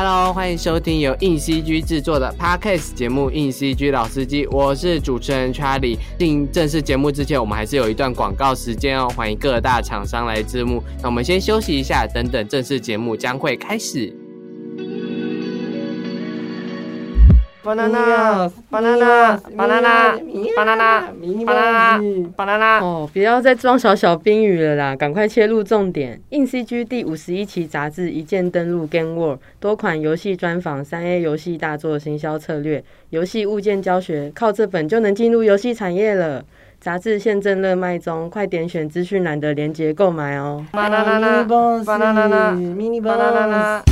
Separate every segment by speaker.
Speaker 1: Hello，欢迎收听由硬 CG 制作的 Podcast 节目《硬 CG 老司机》，我是主持人 Charlie。进正式节目之前，我们还是有一段广告时间哦，欢迎各大厂商来字幕。那我们先休息一下，等等正式节目将会开始。Banana banana banana banana banana banana
Speaker 2: 哦，不要再装小小冰雨了啦，赶快切入重点。硬 CG 第五十一期杂志一键登录 Game World，多款游戏专访、三 A 游戏大作行销策略、游戏物件教学，靠这本就能进入游戏产业了。杂志现正热卖中，快点选资讯栏的链接购买哦。
Speaker 1: banana banana banana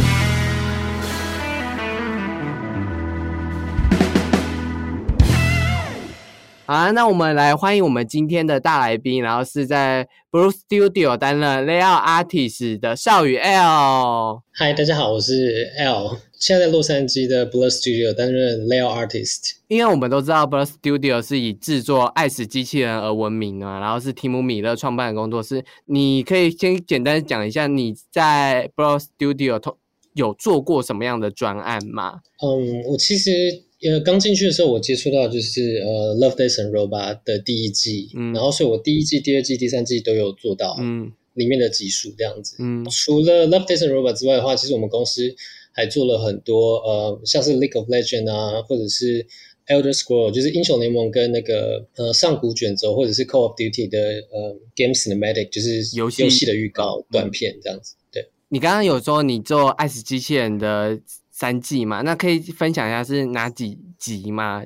Speaker 1: 好，那我们来欢迎我们今天的大来宾，然后是在 Blue Studio 担任 Layout Artist 的少宇 L。
Speaker 3: 嗨，大家好，我是 L，现在在洛杉矶的 Blue Studio 担任 Layout Artist。
Speaker 1: 因为我们都知道 Blue Studio 是以制作爱死机器人而闻名啊，然后是提姆米勒创办的工作室。你可以先简单讲一下你在 Blue Studio 有做过什么样的专案吗？
Speaker 3: 嗯，我其实。呃，刚进去的时候，我接触到就是呃《Love Death and Robot》的第一季，嗯，然后所以我第一季、第二季、第三季都有做到，嗯，里面的集数这样子，嗯，除了《Love Death and Robot》之外的话，其实我们公司还做了很多呃，像是《League of Legends》啊，或者是《Elder Scroll》，就是英雄联盟跟那个呃上古卷轴，或者是《Call of Duty》的呃 Game Cinematic，就是游戏游戏的预告短片这样子。对，
Speaker 1: 你刚刚有说你做爱死机器人的。三季嘛，那可以分享一下是哪几集吗？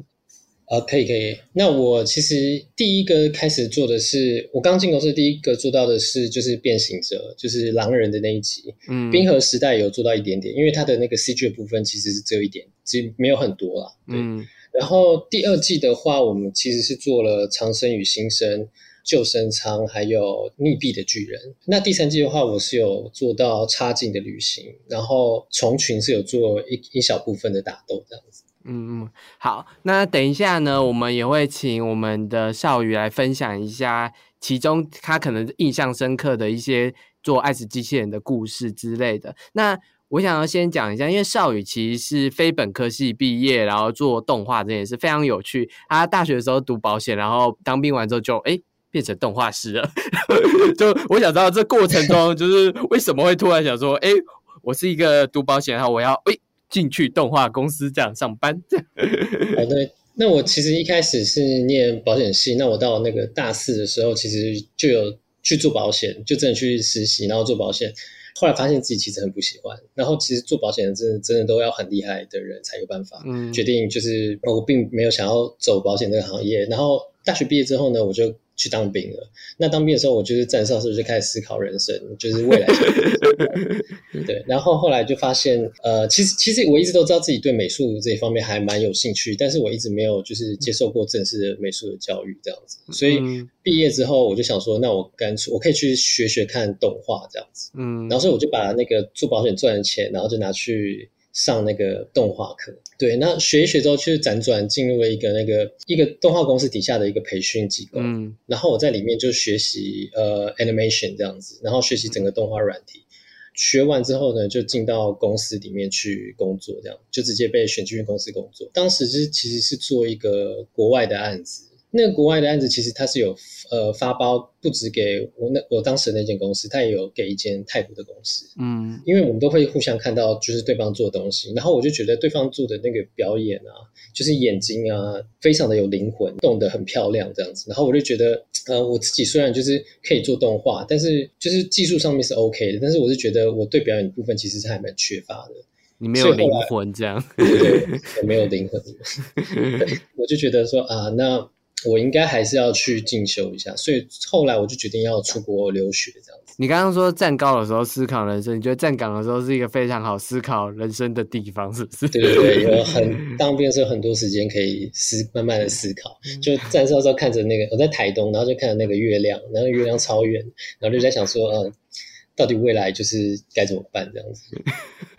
Speaker 3: 啊，可以可以。那我其实第一个开始做的是，我刚进公司第一个做到的是，就是变形者，就是狼人的那一集。嗯，冰河时代有做到一点点，因为它的那个 CG 的部分其实是只有一点，其实没有很多啦。嗯，然后第二季的话，我们其实是做了长生与新生。救生舱，还有溺毙的巨人。那第三季的话，我是有做到差劲的旅行，然后虫群是有做一一小部分的打斗这样子。
Speaker 1: 嗯嗯，好，那等一下呢，我们也会请我们的少宇来分享一下其中他可能印象深刻的一些做爱死机器人的故事之类的。那我想要先讲一下，因为少宇其实是非本科系毕业，然后做动画，这也是非常有趣。他大学的时候读保险，然后当兵完之后就哎。变成动画师了，就我想知道这过程中，就是为什么会突然想说，哎，我是一个读保险，然后我要哎进去动画公司这样上班。
Speaker 3: 哦，对，那我其实一开始是念保险系，那我到那个大四的时候，其实就有去做保险，就真的去实习，然后做保险。后来发现自己其实很不喜欢，然后其实做保险的真的真的都要很厉害的人才有办法嗯决定，就是我并没有想要走保险这个行业。然后大学毕业之后呢，我就。去当兵了。那当兵的时候，我就是站哨时候就开始思考人生，就是未来。对，然后后来就发现，呃，其实其实我一直都知道自己对美术这一方面还蛮有兴趣，但是我一直没有就是接受过正式的美术的教育这样子。所以毕业之后，我就想说，那我干脆我可以去学学看动画这样子。嗯，然后所以我就把那个做保险赚的钱，然后就拿去。上那个动画课，对，那学一学之后，去辗转进入了一个那个一个动画公司底下的一个培训机构，嗯，然后我在里面就学习呃 animation 这样子，然后学习整个动画软体，学完之后呢，就进到公司里面去工作，这样就直接被选进公司工作。当时是其实是做一个国外的案子。那个国外的案子其实它是有呃发包，不止给我那我当时那间公司，它也有给一间泰国的公司。嗯，因为我们都会互相看到就是对方做的东西，然后我就觉得对方做的那个表演啊，就是眼睛啊，非常的有灵魂，动得很漂亮这样子。然后我就觉得，呃，我自己虽然就是可以做动画，但是就是技术上面是 OK 的，但是我是觉得我对表演的部分其实是还蛮缺乏的。
Speaker 1: 你没有灵魂这样，
Speaker 3: 对，没有灵魂。我就觉得说啊，那。我应该还是要去进修一下，所以后来我就决定要出国留学这样子。
Speaker 1: 你刚刚说站高的时候思考人生，你觉得站岗的时候是一个非常好思考人生的地方，是不是？
Speaker 3: 对对对，有很 当兵的时候很多时间可以思慢慢的思考。就站哨的时候看着那个我在台东，然后就看着那个月亮，然后月亮超远，然后就在想说，嗯，到底未来就是该怎么办这样子。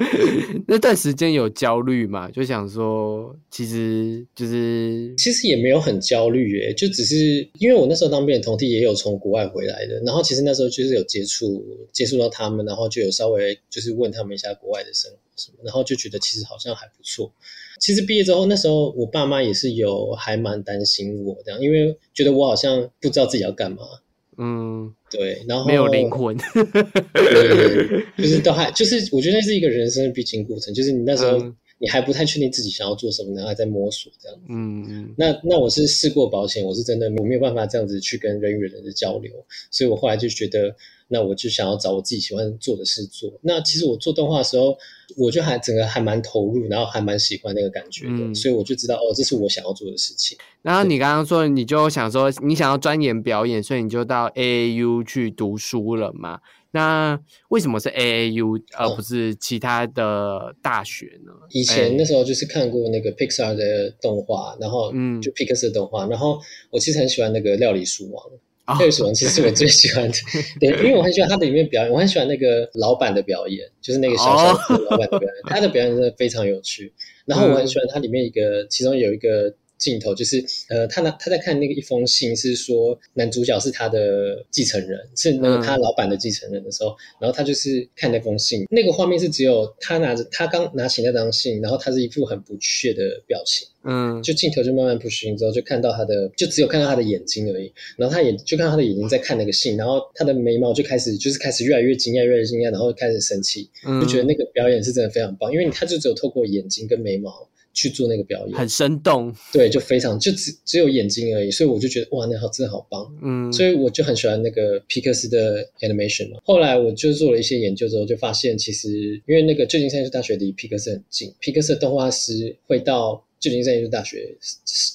Speaker 1: 那段时间有焦虑嘛？就想说，其实就是
Speaker 3: 其实也没有很焦虑诶，就只是因为我那时候当兵的同弟也有从国外回来的，然后其实那时候就是有接触接触到他们，然后就有稍微就是问他们一下国外的生活什么，然后就觉得其实好像还不错。其实毕业之后，那时候我爸妈也是有还蛮担心我这样，因为觉得我好像不知道自己要干嘛。
Speaker 1: 嗯，
Speaker 3: 对，然后
Speaker 1: 没有灵魂，
Speaker 3: 对，就是都还就是我觉得那是一个人生的必经过程，就是你那时候
Speaker 1: 嗯。
Speaker 3: 你还不太确定自己想要做什么，然后还在摸索这样子。
Speaker 1: 嗯嗯。
Speaker 3: 那那我是试过保险，我是真的我没有办法这样子去跟人与人的交流，所以我后来就觉得，那我就想要找我自己喜欢做的事做。那其实我做动画的时候，我就还整个还蛮投入，然后还蛮喜欢那个感觉的，
Speaker 1: 嗯
Speaker 3: 所以我就知道哦，这是我想要做的事情。
Speaker 1: 然后你刚刚说，你就想说你想要钻研表演，所以你就到 AAU 去读书了嘛？那为什么是 AAU 而
Speaker 3: 哦
Speaker 1: 不是其他的大学呢？
Speaker 3: 以前
Speaker 1: 哎
Speaker 3: 那时候就是看过那个 Pixar 的动画，然后
Speaker 1: 嗯
Speaker 3: 就皮克斯的动画，然后我其实很喜欢那个料理书王。
Speaker 1: 哦
Speaker 3: 料理鼠王其实是我最喜欢的，对，因为我很喜欢他的里面表演，我很喜欢那个老板的表演，就是那个小小的老板的表演，他的表演真的非常有趣。然后我很喜欢他里面一个，其中有一个镜头，就是呃，他拿他在看那个一封信，是说男主角是他的继承人，是那个
Speaker 1: 嗯
Speaker 3: 他老板的继承人的时候，然后他就是看那封信，那个画面是只有他拿着他刚拿起那张信，然后他是一副很不屑的表情。
Speaker 1: 嗯
Speaker 3: 就镜头就慢慢 push 之后，就看到他的，就只有看到他的眼睛而已。然后他也就看到他的眼睛在看那个信，然后他的眉毛就开始就是开始越来越惊讶，越来越惊讶，然后开始生气，
Speaker 1: 嗯，
Speaker 3: 就觉得那个表演是真的非常棒，因为他就只有透过眼睛跟眉毛去做那个表演，
Speaker 1: 很生动，
Speaker 3: 对，就非常就只只有眼睛而已，所以我就觉得哇，那好真的好棒。
Speaker 1: 嗯，
Speaker 3: 所以我就很喜欢那个皮克斯的 animation 嘛。后来我就做了一些研究之后，就发现其实因为那个旧金山艺术大学离皮克斯很近，皮克斯的动画师会到旧金山艺术大学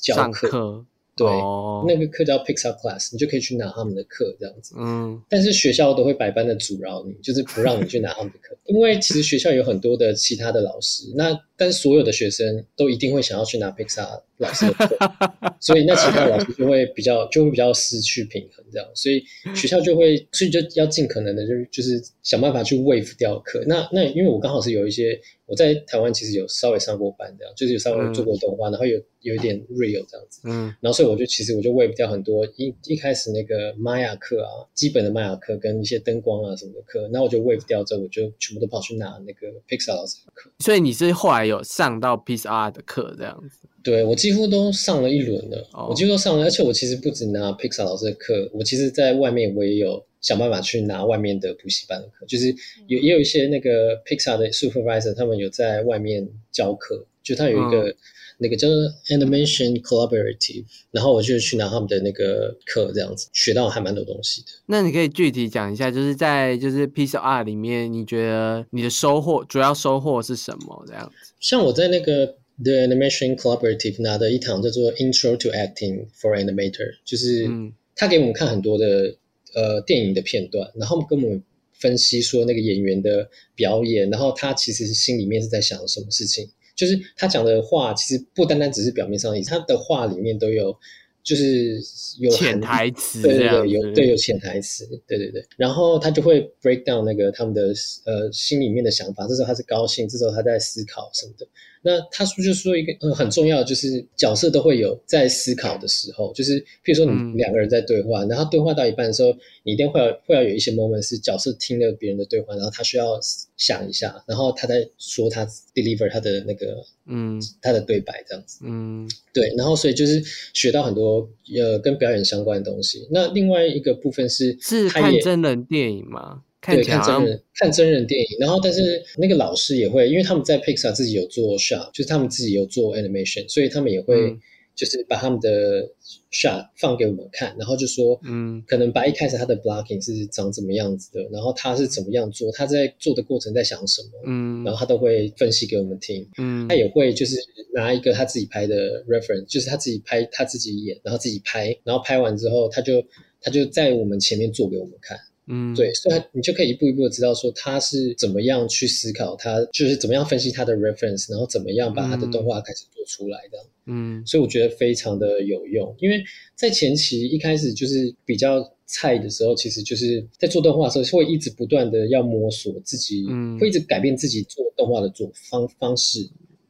Speaker 3: 教
Speaker 1: 上
Speaker 3: 课，
Speaker 1: 课，
Speaker 3: 对，
Speaker 1: 哦。
Speaker 3: 那个课叫 Pixar Class，你就可以去拿他们的课这样子。
Speaker 1: 嗯。
Speaker 3: 但是学校都会百般的阻挠你，就是不让你去拿他们的课，因为其实学校有很多的其他的老师，那但是所有的学生都一定会想要去拿 Pixar 老师的课，所以那其他老师就会比较就会比较失去平衡这样，所以学校就会所以就要尽可能的就是就是想办法去 waive 掉课。那那因为我刚好是有一些我在台湾其实有稍微上过班这样，就是有稍微做过动画，然后有有一点 real 这样子，
Speaker 1: 嗯
Speaker 3: 然后所以我就其实我就 waive 掉很多一一开始那个玛雅课啊，基本的玛雅课跟一些灯光啊什么的课，那我就 waive 掉之后，我就全部都跑去拿那个 Pixar 老师的课。
Speaker 1: 所以你是后来有上到 Piece Art 的课这样子，
Speaker 3: 对我几乎都上了一轮了，
Speaker 1: 哦。
Speaker 3: 我几乎都上了，而且我其实不止拿 Pixar 老师的课，我其实在外面我也有想办法去拿外面的补习班的课，就是有也有一些那个 Pixar 的 supervisor 他们有在外面教课，就他有一个、那个叫做 Animation Collaborative，然后我就去拿他们的那个课，这样子学到还蛮多东西的。
Speaker 1: 那你可以具体讲一下，就是在就是 Piece Art 里面，你觉得你的收获主要收获是什么？这样子，
Speaker 3: 像我在那个 The Animation Collaborative 拿的一堂叫做 Intro to Acting for Animator，就是
Speaker 1: 嗯
Speaker 3: 他给我们看很多的呃电影的片段，然后跟我们分析说那个演员的表演，然后他其实心里面是在想什么事情。就是他讲的话，其实不单单只是表面上的意思，他的话里面都有，就是有
Speaker 1: 潜台词
Speaker 3: 对对对，有对有潜台词，对对对。然后他就会 break down 那个他们的呃心里面的想法，这时候他是高兴，这时候他在思考什么的。那他说就说一个呃很重要的就是角色都会有在思考的时候，就是譬如说
Speaker 1: 嗯
Speaker 3: 你两个人在对话，然后对话到一半的时候，你一定会有会要有一些 moment 是角色听了别人的对话，然后他需要想一下，然后他在说他 deliver 他的那个
Speaker 1: 嗯
Speaker 3: 他的对白这样子。
Speaker 1: 嗯
Speaker 3: 对，然后所以就是学到很多呃跟表演相关的东西。那另外一个部分是
Speaker 1: 是看真人电影吗？看
Speaker 3: 对
Speaker 1: 起来
Speaker 3: 看真人看真人电影，然后但是那个老师也会，因为他们在 Pixar 自己有做 shot，就是他们自己有做 animation，所以他们也会
Speaker 1: 嗯。
Speaker 3: 就是把他们的 shot 放给我们看，然后就说
Speaker 1: 嗯。
Speaker 3: 可能把一开始他的 blocking 是长怎么样子的，然后他是怎么样做，他在做的过程在想什么，
Speaker 1: 嗯。
Speaker 3: 然后他都会分析给我们听。
Speaker 1: 嗯。
Speaker 3: 他也会就是拿一个他自己拍的 reference，就是他自己拍他自己演，然后自己拍，然后拍完之后，他就他就在我们前面做给我们看。
Speaker 1: 嗯。
Speaker 3: 对，所以他你就可以一步一步的知道说他是怎么样去思考，他就是怎么样分析他的 reference，然后怎么样把他的动画开始做出来这样。
Speaker 1: 嗯。
Speaker 3: 所以我觉得非常的有用，因为在前期一开始就是比较菜的时候，其实就是在做动画的时候，会一直不断的要摸索自己，
Speaker 1: 嗯。
Speaker 3: 会一直改变自己做动画的做方方式。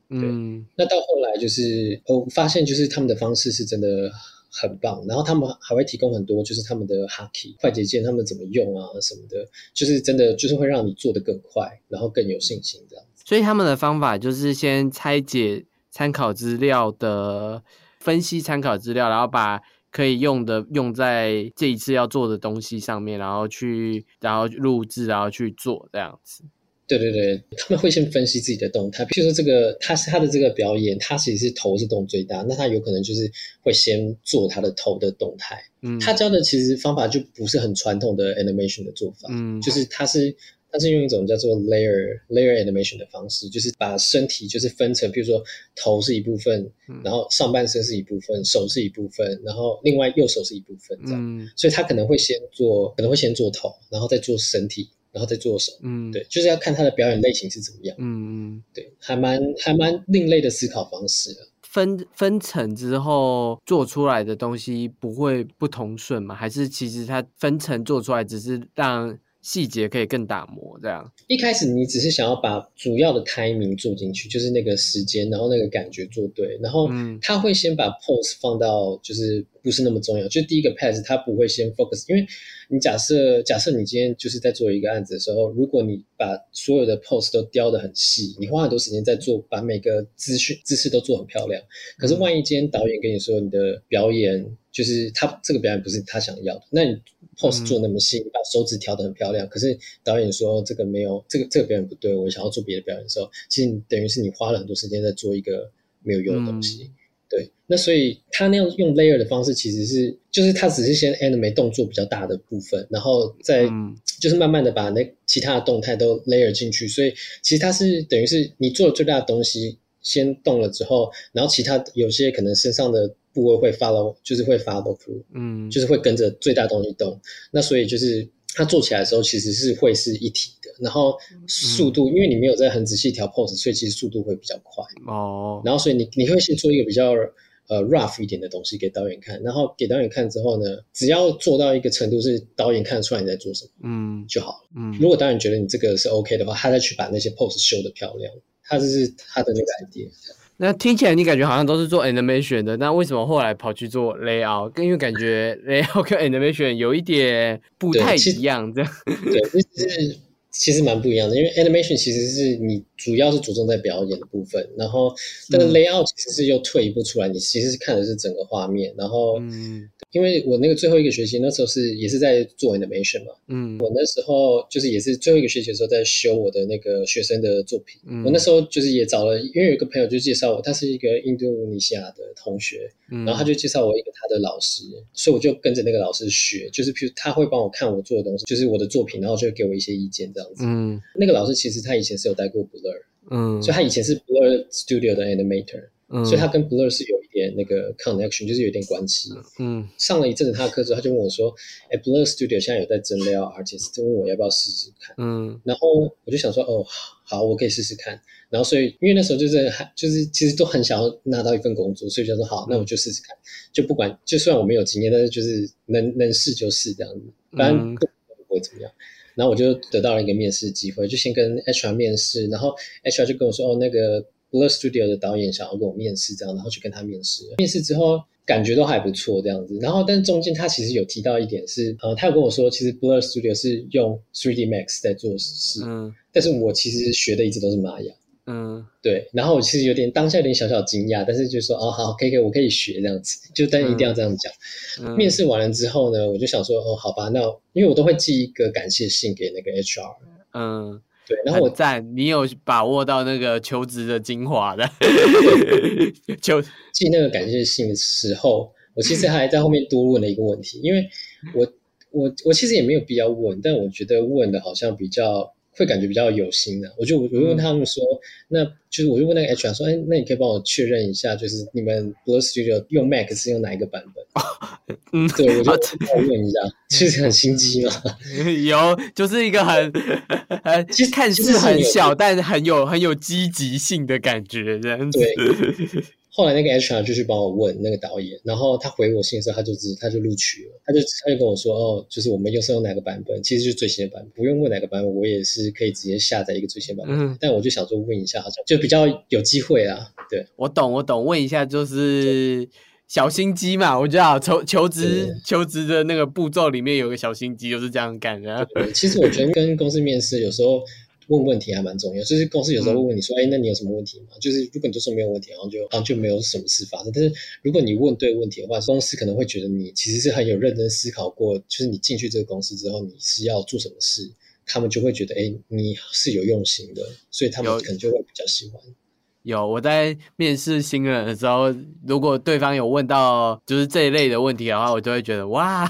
Speaker 1: 嗯。
Speaker 3: 那到后来就是我发现，就是他们的方式是真的很棒，然后他们还会提供很多，就是他们的 hockey 快捷键，他们怎么用啊什么的，就是真的就是会让你做得更快，然后更有信心这样子。
Speaker 1: 所以他们的方法就是先拆解参考资料的分析参考资料，然后把可以用的用在这一次要做的东西上面，然后去然后录制，然后去做这样子。
Speaker 3: 对对对，他们会先分析自己的动态，比如说这个他是他的这个表演，他其实是头是动最大，那他有可能就是会先做他的头的动态。
Speaker 1: 嗯，
Speaker 3: 他教的其实方法就不是很传统的 animation 的做法，
Speaker 1: 嗯
Speaker 3: 就是他是他是用一种叫做 layer layer animation 的方式，就是把身体就是分成，比如说头是一部分，
Speaker 1: 嗯
Speaker 3: 然后上半身是一部分，手是一部分，然后另外右手是一部分这样。
Speaker 1: 嗯
Speaker 3: 所以他可能会先做，可能会先做头，然后再做身体，然后再做手。
Speaker 1: 嗯，
Speaker 3: 对，就是要看他的表演类型是怎么样。
Speaker 1: 嗯嗯。
Speaker 3: 对，还蛮还蛮另类的思考方式的。
Speaker 1: 分分层之后做出来的东西不会不通顺吗？还是其实它分层做出来只是让细节可以更打磨这样？
Speaker 3: 一开始你只是想要把主要的 timing 做进去，就是那个时间，然后那个感觉做对，然后
Speaker 1: 嗯
Speaker 3: 他会先把 pose 放到就是不是那么重要，就第一个 pass 他不会先 focus，因为你假设假设你今天就是在做一个案子的时候，如果你把所有的 pose 都雕得很细，你花很多时间在做，把每个姿势姿势都做很漂亮，可是万一今天导演跟你说你的表演就是他这个表演不是他想要的，那你 pose 做那么细，你把手指调得很漂亮，可是导演说这个没有这个这个表演不对，我想要做别的表演的时候，其实等于是你花了很多时间在做一个没有用的东西。对，那所以他那样用 layer 的方式，其实是就是他只是先 animate 动作比较大的部分，然后再
Speaker 1: 嗯
Speaker 3: 就是慢慢的把那其他的动态都 layer 进去，所以其实它是等于是你做了最大的东西先动了之后，然后其他有些可能身上的部位会 follow，就是会 follow through，
Speaker 1: 嗯，
Speaker 3: 就是会跟着最大东西动。那所以就是它做起来的时候，其实是会是一体的。然后速度，因为你没有在很仔细调 pose，所以其实速度会比较快。
Speaker 1: 哦，
Speaker 3: 然后所以你你会先做一个比较呃 rough 一点的东西给导演看，然后给导演看之后呢，只要做到一个程度是导演看得出来你在做什么
Speaker 1: 嗯
Speaker 3: 就好了。
Speaker 1: 嗯
Speaker 3: 如果导演觉得你这个是 OK 的话，他再去把那些 pose 修的漂亮。他这是他的那个 idea。
Speaker 1: 那听起来你感觉好像都是做 animation 的，那为什么后来跑去做 layout？跟因为感觉 layout 跟 animation 有一点不太一样，这样。
Speaker 3: 对，就是其实蛮不一样的，因为 animation 其实是你主要是着重在表演的部分，然后但是
Speaker 1: 嗯
Speaker 3: layout 其实是又退一步出来，你其实是看的是整个画面。然后，
Speaker 1: 嗯
Speaker 3: 因为我那个最后一个学期那时候是也是在做 animation 嘛，
Speaker 1: 嗯
Speaker 3: 我那时候就是也是最后一个学期的时候在修我的那个学生的作品。
Speaker 1: 嗯
Speaker 3: 我那时候就是也找了，因为有一个朋友就介绍我，他是一个印度尼西亚的同学，
Speaker 1: 嗯，
Speaker 3: 然后他就介绍我一个他的老师，所以我就跟着那个老师学，就是譬如他会帮我看我做的东西，就是我的作品，然后就会给我一些意见这样子。
Speaker 1: 嗯
Speaker 3: 那个老师其实他以前是有带过 Blur，、
Speaker 1: 嗯，
Speaker 3: 所以他以前是 Blur Studio 的 animator，、
Speaker 1: 嗯
Speaker 3: 所以他跟 Blur 是有一点那个 connection，就是有点关系。
Speaker 1: 嗯
Speaker 3: 上了一阵子他的课之后，他就问我说：“哎，Blur Studio 现在有在征 layout artist，就问我要不要试试看。”
Speaker 1: 嗯
Speaker 3: 然后我就想说，哦，好，我可以试试看。然后所以，因为那时候就是还就是其实都很想要拿到一份工作，所以就说好，那我就试试看。就不管，就算我没有经验，但是就是能能试就试这样子，反正
Speaker 1: 嗯
Speaker 3: 不不会怎么样。然后我就得到了一个面试机会，就先跟 HR 面试，然后 HR 就跟我说，哦，那个 Blur Studio 的导演想要跟我面试，这样，然后去跟他面试。面试之后感觉都还不错这样子，然后但是中间他其实有提到一点是，呃，他有跟我说，其实 Blur Studio 是用 3D Max 在做事，
Speaker 1: 嗯
Speaker 3: 但是我其实学的一直都是玛雅。
Speaker 1: 嗯。
Speaker 3: 对，然后我其实有点当下有点小小惊讶，但是就说哦好，可以可以，我可以学这样子，就但一定要这样讲。
Speaker 1: 嗯，
Speaker 3: 面试完了之后呢，我就想说哦好吧，那因为我都会寄一个感谢信给那个 HR，
Speaker 1: 嗯，
Speaker 3: 对，然后我
Speaker 1: 很赞，你有把握到那个求职的精华的，求。
Speaker 3: 寄那个感谢信的时候，我其实还在后面多问了一个问题，因为我我我其实也没有必要问，但我觉得问的好像比较会感觉比较有心的、我就我就问他们说，那就是我就问那个 HR 说，哎，那你可以帮我确认一下，就是你们 Blur Studio 用 Mac 是用哪一个版本？
Speaker 1: 嗯，
Speaker 3: 对，我就
Speaker 1: 好。
Speaker 3: 要问一下，其实很心机嘛。
Speaker 1: 有，就是一个很 很
Speaker 3: 其实
Speaker 1: 看似很小，但很有很有积极性的感觉，这样子。
Speaker 3: 对后来那个 HR 就去帮我问那个导演，然后他回我信的时候，他就知他就录取了，他就他就跟我说，哦，就是我们用是用哪个版本，其实就是最新的版本，不用问哪个版本，我也是可以直接下载一个最新版本。
Speaker 1: 嗯
Speaker 3: 但我就想说问一下，好像就比较有机会啊，对。
Speaker 1: 我懂，我懂。问一下，就是小心机嘛，我知道求求职求职的那个步骤里面有个小心机，就是这样干的。
Speaker 3: 其实我觉得跟公司面试有时候问问题还蛮重要，就是公司有时候会问你说，哎、那你有什么问题吗？就是如果你都说没有问题，然后就然后就没有什么事发生。但是如果你问对问题的话，公司可能会觉得你其实是很有认真思考过，就是你进去这个公司之后，你是要做什么事，他们就会觉得，哎、你是有用心的，所以他们可能就会比较喜欢。
Speaker 1: 有我在面试新人的时候，如果对方有问到就是这一类的问题的话，我就会觉得哇，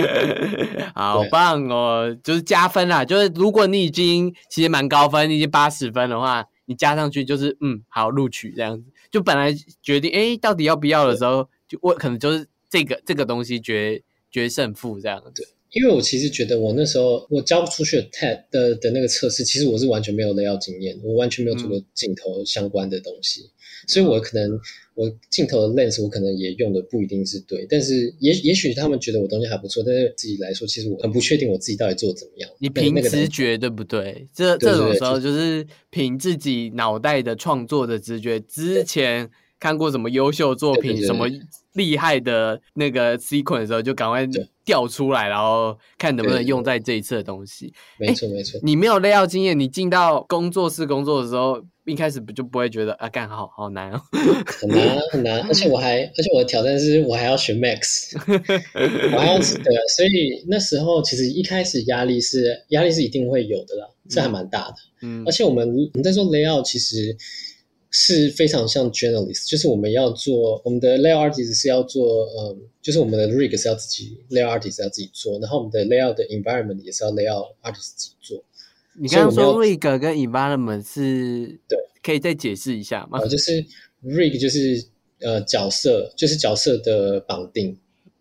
Speaker 1: 好棒哦，就是加分啦。就是如果你已经其实蛮高分，你已经八十分的话，你加上去就是嗯好录取这样子。就本来决定哎到底要不要的时候，就我可能就是这个这个东西决决胜负这样子。
Speaker 3: 因为我其实觉得我那时候我交不出去的 TED 的的那个测试，其实我是完全没有雷要经验，我完全没有做过镜头相关的东西，所以我可能我镜头的 lens 我可能也用的不一定是对，但是也也许他们觉得我东西还不错，但是自己来说，其实我很不确定我自己到底做的怎么样。
Speaker 1: 你凭直觉对不对？这这种时候就是凭自己脑袋的创作的直觉。之前看过什么优秀作品，
Speaker 3: 对对对
Speaker 1: 什么厉害的那个 sequence 的时候，就赶快
Speaker 3: 对
Speaker 1: 调出来，然后看能不能用在这一次的东西。
Speaker 3: 没错没错。
Speaker 1: 你没有 layout 经验，你进到工作室工作的时候，一开始不就不会觉得啊，干好好难哦。
Speaker 3: 很难很难，而且我还，而且我的挑战是我还要学 Max，我还要对啊，所以那时候其实一开始压力是压力是一定会有的啦，这还蛮大的。
Speaker 1: 嗯
Speaker 3: 而且我们我们在做 layout 其实是非常像 journalist，就是我们要做我们的 layout artist 是要做，嗯，就是我们的 rig 是要自己 layout artist 要自己做，然后我们的 layout 的 environment 也是要 layout artist 自己做。
Speaker 1: 你刚刚说 rig 跟 environment 是，
Speaker 3: 对，
Speaker 1: 可以再解释一下吗
Speaker 3: 呃，？就是 rig 就是呃角色，就是角色的绑定。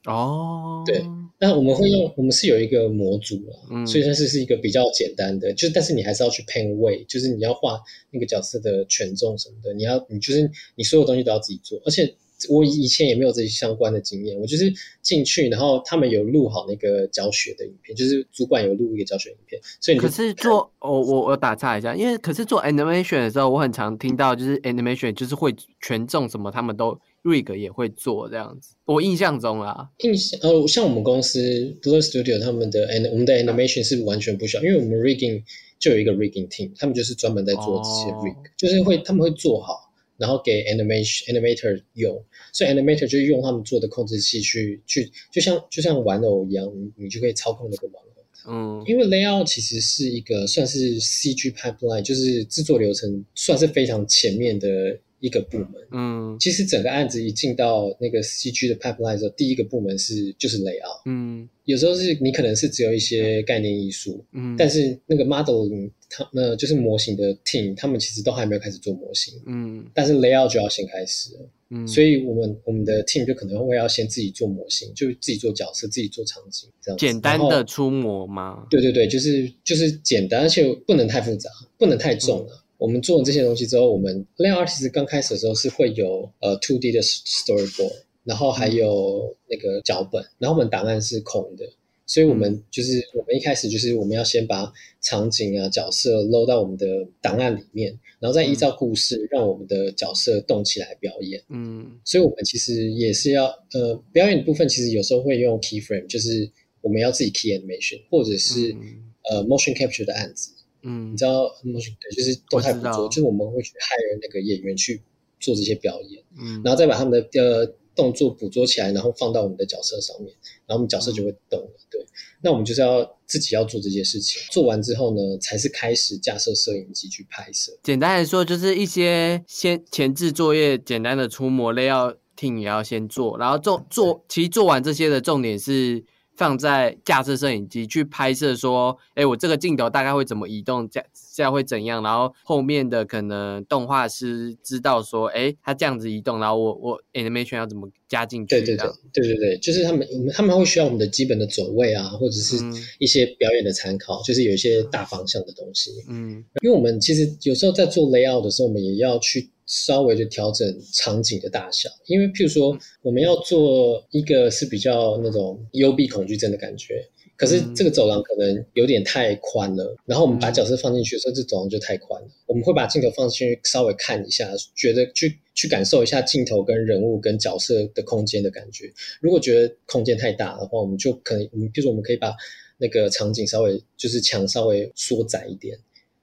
Speaker 1: 哦，
Speaker 3: 对那我们会用，我们是有一个模组啊，
Speaker 1: 嗯。
Speaker 3: 所以它是是一个比较简单的，就是但是你还是要去 paint 位，就是你要画那个角色的权重什么的，你要你就是你所有东西都要自己做，而且我以前也没有这些相关的经验，我就是进去，然后他们有录好那个教学的影片，就是主管有录一个教学影片，所以你
Speaker 1: 可是做我我我打岔一下，因为可是做 animation 的时候，我很常听到就是 animation 就是会权重什么，他们都 rig 也会做这样子。我印象中啊，
Speaker 3: 印象呃，像我们公司 Blur Studio 他们的 and 我们的 animation 是完全不需要，因为我们 rigging 就有一个 rigging team，他们就是专门在做这些
Speaker 1: 哦
Speaker 3: rig，、就是会他们会做好，然后给 animation animator 用，所以 animator 就用他们做的控制器去去，就像就像玩偶一样，你你就可以操控那个玩偶。
Speaker 1: 嗯
Speaker 3: 因为 layout 其实是一个算是 CG pipeline，就是制作流程算是非常前面的一个部门。
Speaker 1: 嗯
Speaker 3: 其实整个案子一进到那个 CG 的 pipeline 的时候，第一个部门是就是 layout。
Speaker 1: 嗯
Speaker 3: 有时候是你可能是只有一些概念艺术，
Speaker 1: 嗯，
Speaker 3: 但是那个 modeling 它那就是模型的 team，他们其实都还没有开始做模型，
Speaker 1: 嗯
Speaker 3: 但是 layout 就要先开始了，
Speaker 1: 嗯，
Speaker 3: 所以我们我们的 team 就可能会要先自己做模型，就自己做角色，自己做场景这样。
Speaker 1: 简单的出模吗？
Speaker 3: 对对对，就是就是简单，而且不能太复杂，不能太重了。我们做了这些东西之后，我们 layout artist 刚开始的时候是会有呃 two D 的 storyboard，然后还有那个脚本，然后我们档案是空的，所以我们就是我们一开始就是我们要先把场景啊角色 load 到我们的档案里面，然后再依照故事让我们的角色动起来表演。
Speaker 1: 嗯
Speaker 3: 所以我们其实也是要呃表演的部分，其实有时候会用 keyframe，就是我们要自己 key animation，或者是、
Speaker 1: 嗯
Speaker 3: 呃 motion capture 的案子。
Speaker 1: 嗯
Speaker 3: 你知道对，就是动态捕捉，就是我们会去 hire 那个演员去做这些表演，
Speaker 1: 嗯，
Speaker 3: 然后再把他们的呃动作捕捉起来，然后放到我们的角色上面，然后我们角色就会动了。对，那我们就是要自己要做这些事情，做完之后呢，才是开始架设摄影机去拍摄。
Speaker 1: 简单来说，就是一些先前置作业，简单的出模类要 team 也要先做，然后做做，其实做完这些的重点是放在架设摄影机去拍摄，说，哎，我这个镜头大概会怎么移动，这样这样会怎样，然后后面的可能动画师知道说，哎，他这样子移动，然后我我 animation 要怎么加进去，
Speaker 3: 对对对对对对，就是他们他们会需要我们的基本的走位啊，或者是
Speaker 1: 嗯。
Speaker 3: 一些表演的参考，就是有一些大方向的东西。
Speaker 1: 嗯。
Speaker 3: 因为我们其实有时候在做 layout 的时候，我们也要去稍微的调整场景的大小，因为譬如说我们要做一个是比较那种幽闭恐惧症的感觉，可是这个走廊可能有点太宽了，然后我们把角色放进去的时候，这走廊就太宽了。我们会把镜头放进去，稍微看一下，觉得去去感受一下镜头跟人物跟角色的空间的感觉。如果觉得空间太大的话，我们就可能，譬如说我们可以把那个场景稍微就是墙稍微缩窄一点，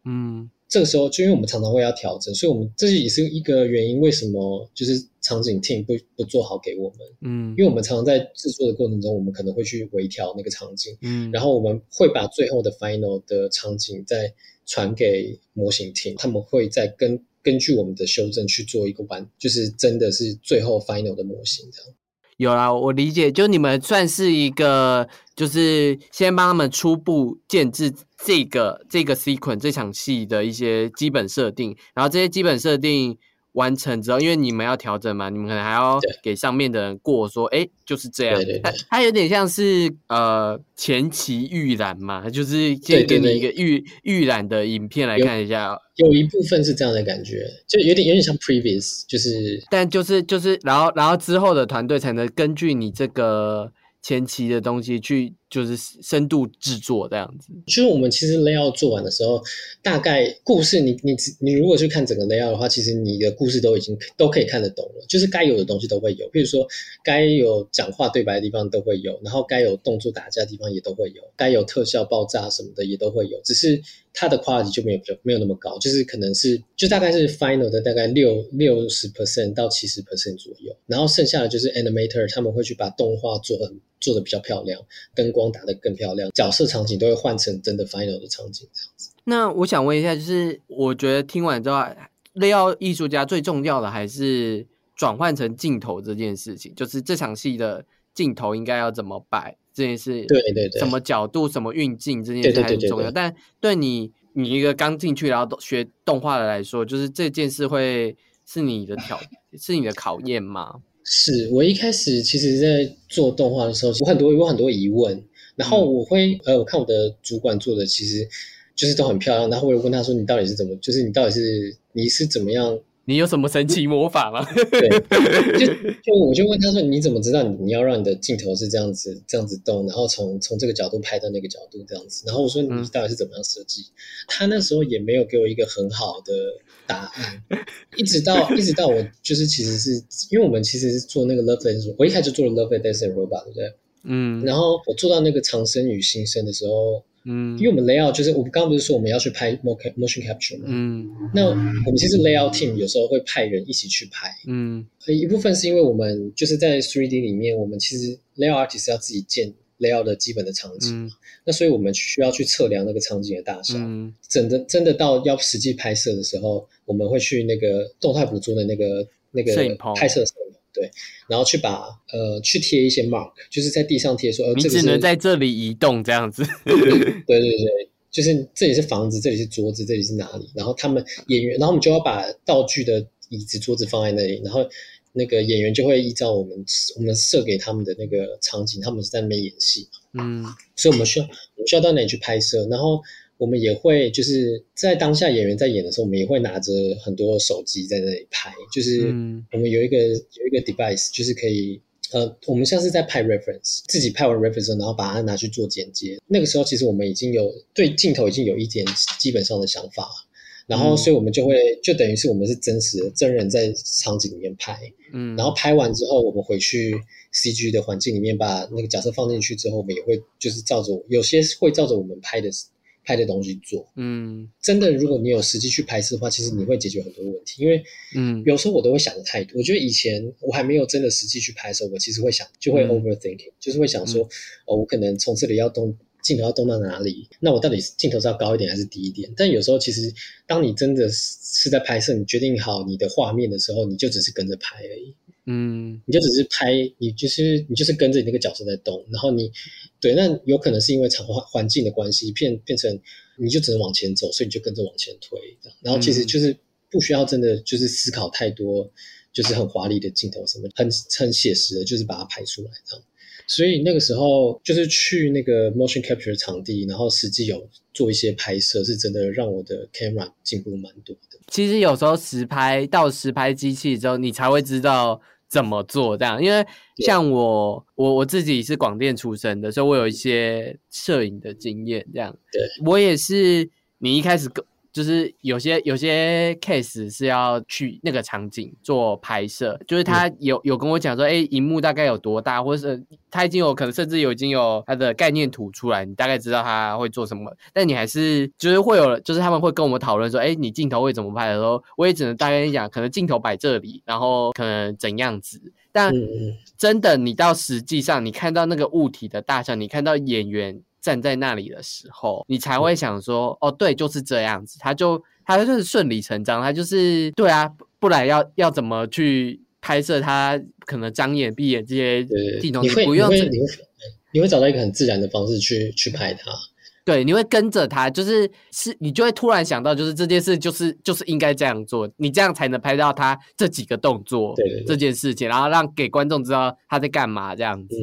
Speaker 1: 嗯
Speaker 3: 这个时候，就因为我们常常会要调整，所以我们这也是一个原因，为什么就是场景 team 不不做好给我们，
Speaker 1: 嗯。
Speaker 3: 因为我们常常在制作的过程中，我们可能会去微调那个场景，
Speaker 1: 嗯，
Speaker 3: 然后我们会把最后的 final 的场景再传给模型 team，他们会再根根据我们的修正去做一个完，就是真的是最后 final 的模型这样。
Speaker 1: 有啦，我理解，就你们算是一个，就是先帮他们初步建制这个这个 sequence 这场戏的一些基本设定，然后这些基本设定完成之后，因为你们要调整嘛，你们可能还要给上面的人过说，哎，就是这样。
Speaker 3: 对对。对。
Speaker 1: 它它有点像是呃前期预览嘛，就是先给你一个预预览的影片来看一下，
Speaker 3: 有一部分是这样的感觉，就有点有点像 previous，就是。
Speaker 1: 但就是就是，然后然后之后的团队才能根据你这个前期的东西去就是深度制作这样子。
Speaker 3: 就是我们其实 layout 做完的时候，大概故事你你你如果去看整个 layout 的话，其实你的故事都已经都可以看得懂了，就是该有的东西都会有，比如说该有讲话对白的地方都会有，然后该有动作打架的地方也都会有，该有特效爆炸什么的也都会有，只是它的 quality 就没有没有那么高，就是可能是就大概是 final 的大概六六十 percent 到七十 percent 左右，然后剩下的就是 animator 他们会去把动画做很做的比较漂亮，灯光打得更漂亮，角色场景都会换成真的 final 的场景这样子。
Speaker 1: 那我想问一下，就是我觉得听完之后，类奥艺术家最重要的还是转换成镜头这件事情，就是这场戏的镜头应该要怎么摆这件事，
Speaker 3: 对对对
Speaker 1: 什么角度、什么运镜这件事很重要。
Speaker 3: 对对对
Speaker 1: 但对你你一个刚进去然后学动画的来说，就是这件事会是你的挑是你的考验吗？
Speaker 3: 是我一开始其实，在做动画的时候，我很多有很多疑问，然后我会呃，我看我的主管做的其实就是都很漂亮，然后我有问他说，你到底是怎么，就是你到底是你是怎么样？
Speaker 1: 你有什么神奇魔法吗？
Speaker 3: 对，就就我就问他说，你怎么知道你你要让你的镜头是这样子这样子动，然后从从这个角度拍到那个角度这样子？然后我说你
Speaker 1: 嗯
Speaker 3: 到底是怎么样设计？他那时候也没有给我一个很好的答案，一直到一直到我就是其实是因为我们其实是做那个 Love Dance，我一开始就做了 Love Dance and Robot，对不对？
Speaker 1: 嗯。
Speaker 3: 然后我做到那个长生与新生的时候，
Speaker 1: 嗯。
Speaker 3: 因为我们 layout 就是我们刚刚不是说我们要去拍 motion motion capture 吗？
Speaker 1: 嗯。
Speaker 3: 那我们其实 layout team 有时候会派人一起去拍，
Speaker 1: 嗯。
Speaker 3: 呃一部分是因为我们就是在 3D 里面，我们其实 layout artist 要自己建 layout 的基本的场景，
Speaker 1: 嗯
Speaker 3: 那所以我们需要去测量那个场景的大小。
Speaker 1: 嗯
Speaker 3: 真的真的到要实际拍摄的时候，我们会去那个动态捕捉的那个那个拍摄摄影对，然后去把呃去贴一些 mark，就是在地上贴说，呃，
Speaker 1: 你
Speaker 3: 这个
Speaker 1: 只能在这里移动这样子。
Speaker 3: 对对对，就是这里是房子，这里是桌子，这里是哪里？然后他们演员，然后我们就要把道具的椅子、桌子放在那里，然后那个演员就会依照我们我们设给他们的那个场景，他们是在那边演戏，
Speaker 1: 嗯
Speaker 3: 所以我们需要我们需要到那里去拍摄，然后我们也会就是在当下演员在演的时候，我们也会拿着很多手机在那里拍，就是
Speaker 1: 嗯
Speaker 3: 我们有一个有一个 device，就是可以呃，我们像是在拍 reference，自己拍完 reference，然后把它拿去做剪接。那个时候其实我们已经有对镜头已经有一点基本上的想法，然后
Speaker 1: 嗯
Speaker 3: 所以我们就会就等于是我们是真实的真人在场景里面拍，
Speaker 1: 嗯，
Speaker 3: 然后拍完之后，我们回去 CG 的环境里面把那个角色放进去之后，我们也会就是照着有些会照着我们拍的拍的东西做。
Speaker 1: 嗯
Speaker 3: 真的，如果你有实际去拍摄的话，其实你会解决很多问题。因为
Speaker 1: 嗯
Speaker 3: 有时候我都会想的太多。我觉得以前我还没有真的实际去拍的时候，我其实会想，就会
Speaker 1: 嗯
Speaker 3: overthinking，、就是会想说，哦，我可能从这里要动镜头要动到哪里？那我到底是镜头是要高一点还是低一点？但有时候其实，当你真的是是在拍摄，你决定好你的画面的时候，你就只是跟着拍而已。
Speaker 1: 嗯
Speaker 3: 你就只是拍，你就是你就是跟着你那个角色在动，然后你对，那有可能是因为场环环境的关系，变变成你就只能往前走，所以你就跟着往前推，然后其实就是不需要真的就是思考太多，就是很华丽的镜头什么，很很写实的，就是把它拍出来这样。所以那个时候就是去那个 motion capture 场地，然后实际有做一些拍摄，是真的让我的 camera 进步蛮多的。
Speaker 1: 其实有时候实拍到实拍机器之后，你才会知道怎么做这样。因为像我，我我自己是广电出身的，所以我有一些摄影的经验。这样，
Speaker 3: 对
Speaker 1: 我也是。你一开始跟就是有些有些 case 是要去那个场景做拍摄，就是他有有跟我讲说，哎，荧幕大概有多大，或者是他已经有可能甚至有已经有他的概念图出来，你大概知道他会做什么，但你还是就是会有，就是他们会跟我们讨论说，哎，你镜头会怎么拍的时候，我也只能大概讲，可能镜头摆这里，然后可能怎样子，但真的你到实际上你看到那个物体的大小，你看到演员。站在那里的时候，你才会想说：“哦，对，就是这样子。”他就他就是顺理成章，他就是对啊，不然要要怎么去拍摄他可能张眼闭眼这些镜头？
Speaker 3: 你会
Speaker 1: 不用
Speaker 3: 你会你会找到一个很自然的方式去去拍他。
Speaker 1: 对，你会跟着他，就是是，你就会突然想到，就是这件事就是就是应该这样做，你这样才能拍到他这几个动作，
Speaker 3: 对
Speaker 1: 这件事情，然后让给观众知道他在干嘛这样子。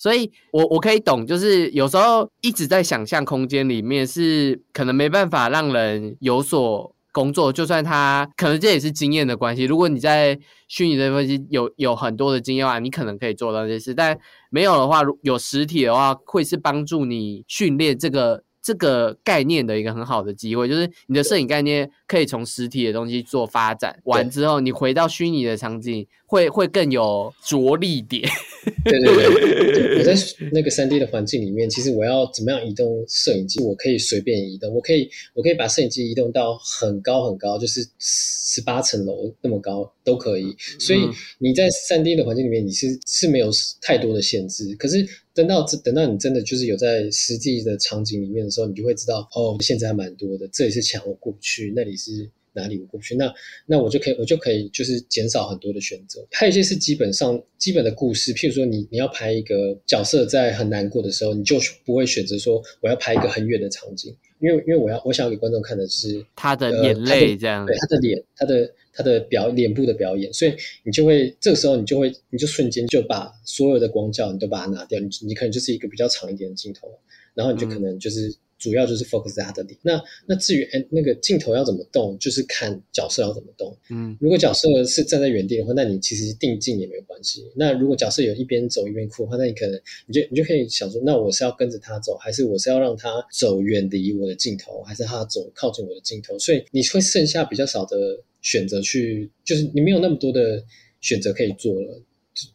Speaker 1: 所以，我我可以懂，就是有时候一直在想象空间里面，是可能没办法让人有所工作。就算他可能这也是经验的关系。如果你在虚拟的分析有有很多的经验啊，你可能可以做到这些事。但没有的话，有实体的话，会是帮助你训练这个。这个概念的一个很好的机会，就是你的摄影概念可以从实体的东西做发展，完之后你回到虚拟的场景，会会更有着力点。
Speaker 3: 对对对，我在那个三 D 的环境里面，其实我要怎么样移动摄影机，我可以随便移动，我可以我可以把摄影机移动到很高很高，就是十八层楼那么高都可以。所以你在三 D 的环境里面，你是是没有太多的限制，可是。等到等到你真的就是有在实际的场景里面的时候，你就会知道哦，限制还蛮多的，这里是墙我过不去，那里是哪里我过不去，那那我就可以我就可以就是减少很多的选择。还有一些是基本上基本的故事，譬如说你你要拍一个角色在很难过的时候，你就不会选择说我要拍一个很远的场景，因为因为我要我想要给观众看的是
Speaker 1: 他的眼泪这样，
Speaker 3: 对他的脸，他的。他的表脸部的表演，所以你就会这个时候你就会你就瞬间就把所有的光照你都把它拿掉，你你可能就是一个比较长一点的镜头，然后你就可能就是主要就是 focus 在他的里。那那至于哎那个镜头要怎么动，就是看角色要怎么动。嗯，如果角色是站在原地的话，那你其实定镜也没有关系。那如果角色有一边走一边哭的话，那你可能你就你就可以想说，那我是要跟着他走，还是我是要让他走远离我的镜头，还是他走靠近我的镜头？所以你会剩下比较少的。选择去，就是你没有那么多的选择可以做了，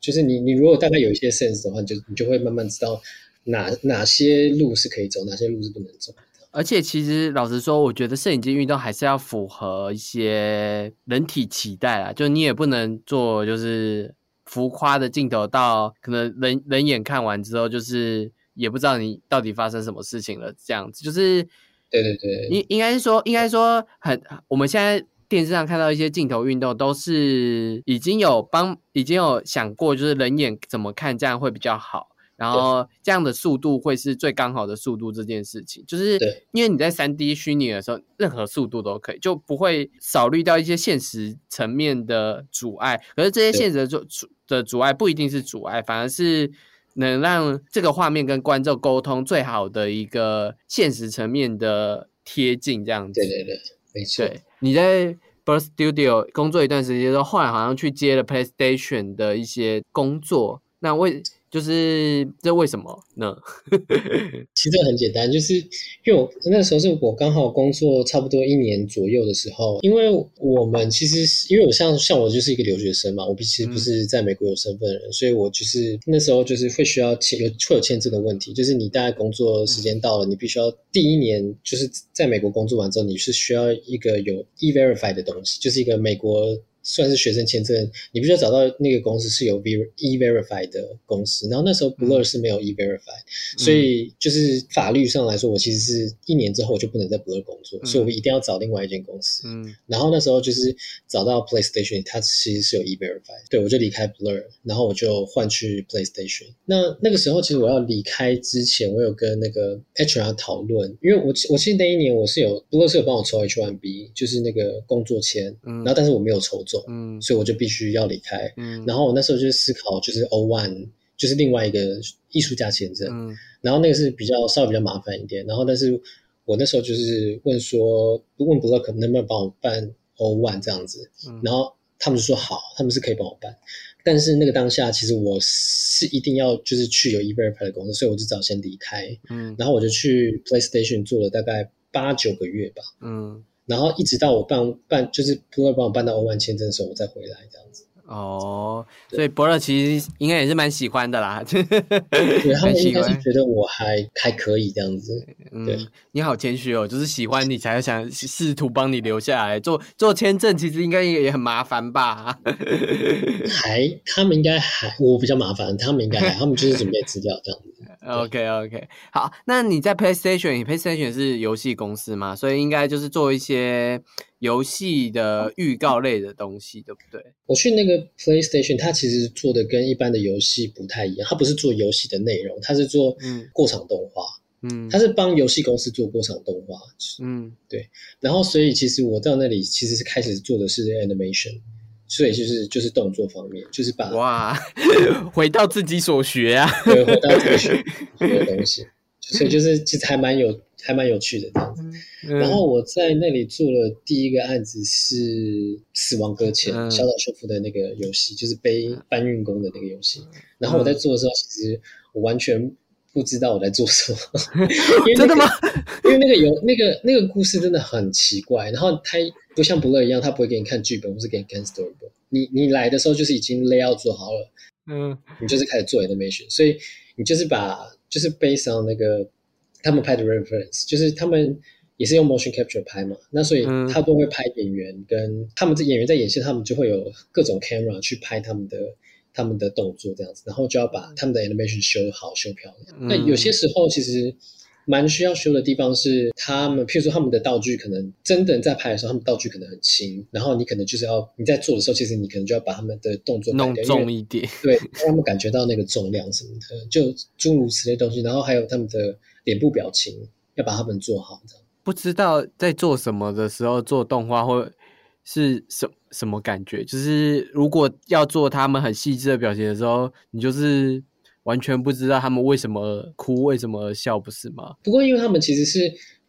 Speaker 3: 就是你你如果大概有一些 sense 的话，你就你就会慢慢知道哪哪些路是可以走，哪些路是不能走。
Speaker 1: 而且其实老实说，我觉得摄影机运动还是要符合一些人体期待啦，就你也不能做就是浮夸的镜头，到可能人人眼看完之后，就是也不知道你到底发生什么事情了，这样子就是，
Speaker 3: 对对对，
Speaker 1: 应应该是说，应该说很我们现在。电视上看到一些镜头运动，都是已经有帮已经有想过，就是人眼怎么看这样会比较好，然后这样的速度会是最刚好的速度。这件事情，就是因为你在三 D 虚拟的时候，任何速度都可以，就不会少虑掉一些现实层面的阻碍。可是这些现实的阻的阻碍不一定是阻碍，反而是能让这个画面跟观众沟通最好的一个现实层面的贴近。这样子，
Speaker 3: 对对对。没错，
Speaker 1: 你在 Birth Studio 工作一段时间之后，后来好像去接了 PlayStation 的一些工作，那为。就是这为什么呢？
Speaker 3: 其实很简单，就是因为我那时候是我刚好工作差不多一年左右的时候，因为我们其实因为我像像我就是一个留学生嘛，我其实不是在美国有身份的人，所以我就是那时候就是会需要签有会有签证的问题，就是你大概工作时间到了，你必须要第一年就是在美国工作完之后，你是需要一个有 e verify 的东西，就是一个美国。算是学生签证，你必须要找到那个公司是有 e verify 的公司。然后那时候 Blur 是没有 e verify，所以就是法律上来说，我其实是一年之后就不能在 Blur 工作，所以我一定要找另外一间公司。嗯，然后那时候就是找到 PlayStation，它其实是有 e verify，对我就离开 Blur，然后我就换去 PlayStation。那那个时候其实我要离开之前，我有跟那个 HR 讨论，因为我我其实那一年我是有 Blur 是有帮我抽 H1B，就是那个工作签，嗯然后但是我没有抽中。嗯，所以我就必须要离开。嗯，然后我那时候就思考，就是 O one 就是另外一个艺术家签证，
Speaker 1: 嗯。
Speaker 3: 然后那个是比较稍微比较麻烦一点，然后但是我那时候就是问说，问 Block 能不能帮我办 O one 这样子，
Speaker 1: 嗯。
Speaker 3: 然后他们就说好，他们是可以帮我办，但是那个当下其实我是一定要就是去有 E-Verify 的公司，所以我就早先离开，
Speaker 1: 嗯。
Speaker 3: 然后我就去 PlayStation 做了大概八九个月吧，
Speaker 1: 嗯，
Speaker 3: 然后一直到我办办就是 Block 帮我办到欧曼签证的时候，我再回来这样子。
Speaker 1: 哦，所以伯乐其实应该也是蛮喜欢的啦，
Speaker 3: 对 他
Speaker 1: 蛮
Speaker 3: 们应该是。觉得我还还可以这样子，对。
Speaker 1: 嗯，你好谦虚哦，就是喜欢你才想试图帮你留下来。做做签证，其实应该也也很麻烦吧？
Speaker 3: 还他们应该还我比较麻烦，他们应该还他们就是准备资料这样子。
Speaker 1: OK OK，好，那你在 PlayStation，PlayStation 是游戏公司嘛，所以应该就是做一些游戏的预告类的东西，对不对？
Speaker 3: 我去那个 PlayStation，它其实做的跟一般的游戏不太一样，它不是做游戏的内容，它是做
Speaker 1: 嗯。
Speaker 3: 过场动画，
Speaker 1: 嗯。
Speaker 3: 它是帮游戏公司做过场动画。
Speaker 1: 嗯。对。
Speaker 3: 然后，所以其实我到那里其实是开始做的是 animation，所以就是就是动作方面，就是把
Speaker 1: 哇，回到自己所学啊，
Speaker 3: 对回到这个学学的东西，所以就是其实还蛮有还蛮有趣的这样子。
Speaker 1: 嗯
Speaker 3: 然后我在那里做了第一个案子是《死亡搁浅》
Speaker 1: 嗯
Speaker 3: 小岛秀夫的那个游戏，就是背搬运工的那个游戏。然后我在做的时候，其实我完全不知道我在做什么 因为那个
Speaker 1: 真的吗？
Speaker 3: 因为那个有那个那个故事真的很奇怪，然后他不像不乐一样，他不会给你看剧本，或是给你看 storyboard。你你来的时候就是已经 layout 做好了，
Speaker 1: 嗯
Speaker 3: 你就是开始做 animation，所以你就是把就是 based on 那个他们拍的 reference，就是他们也是用 motion capture 拍嘛，那所以
Speaker 1: 嗯
Speaker 3: 他都会拍演员跟他们这演员在演戏，他们就会有各种 camera 去拍他们的他们的动作这样子，然后就要把他们的 animation 修好修漂亮。
Speaker 1: 嗯
Speaker 3: 那有些时候其实。蛮需要修的地方是，他们譬如说他们的道具可能真的在拍的时候，他们道具可能很轻，然后你可能就是要你在做的时候，其实你可能就要把他们的动作改
Speaker 1: 弄重一点，
Speaker 3: 对，让他们感觉到那个重量什么的，就诸如此类东西。然后还有他们的脸部表情，要把他们做好，这样。
Speaker 1: 不知道在做什么的时候做动画会是什什么感觉？就是如果要做他们很细致的表情的时候，你就是完全不知道他们为什么哭，为什么笑，不是吗？
Speaker 3: 不过因为他们其实是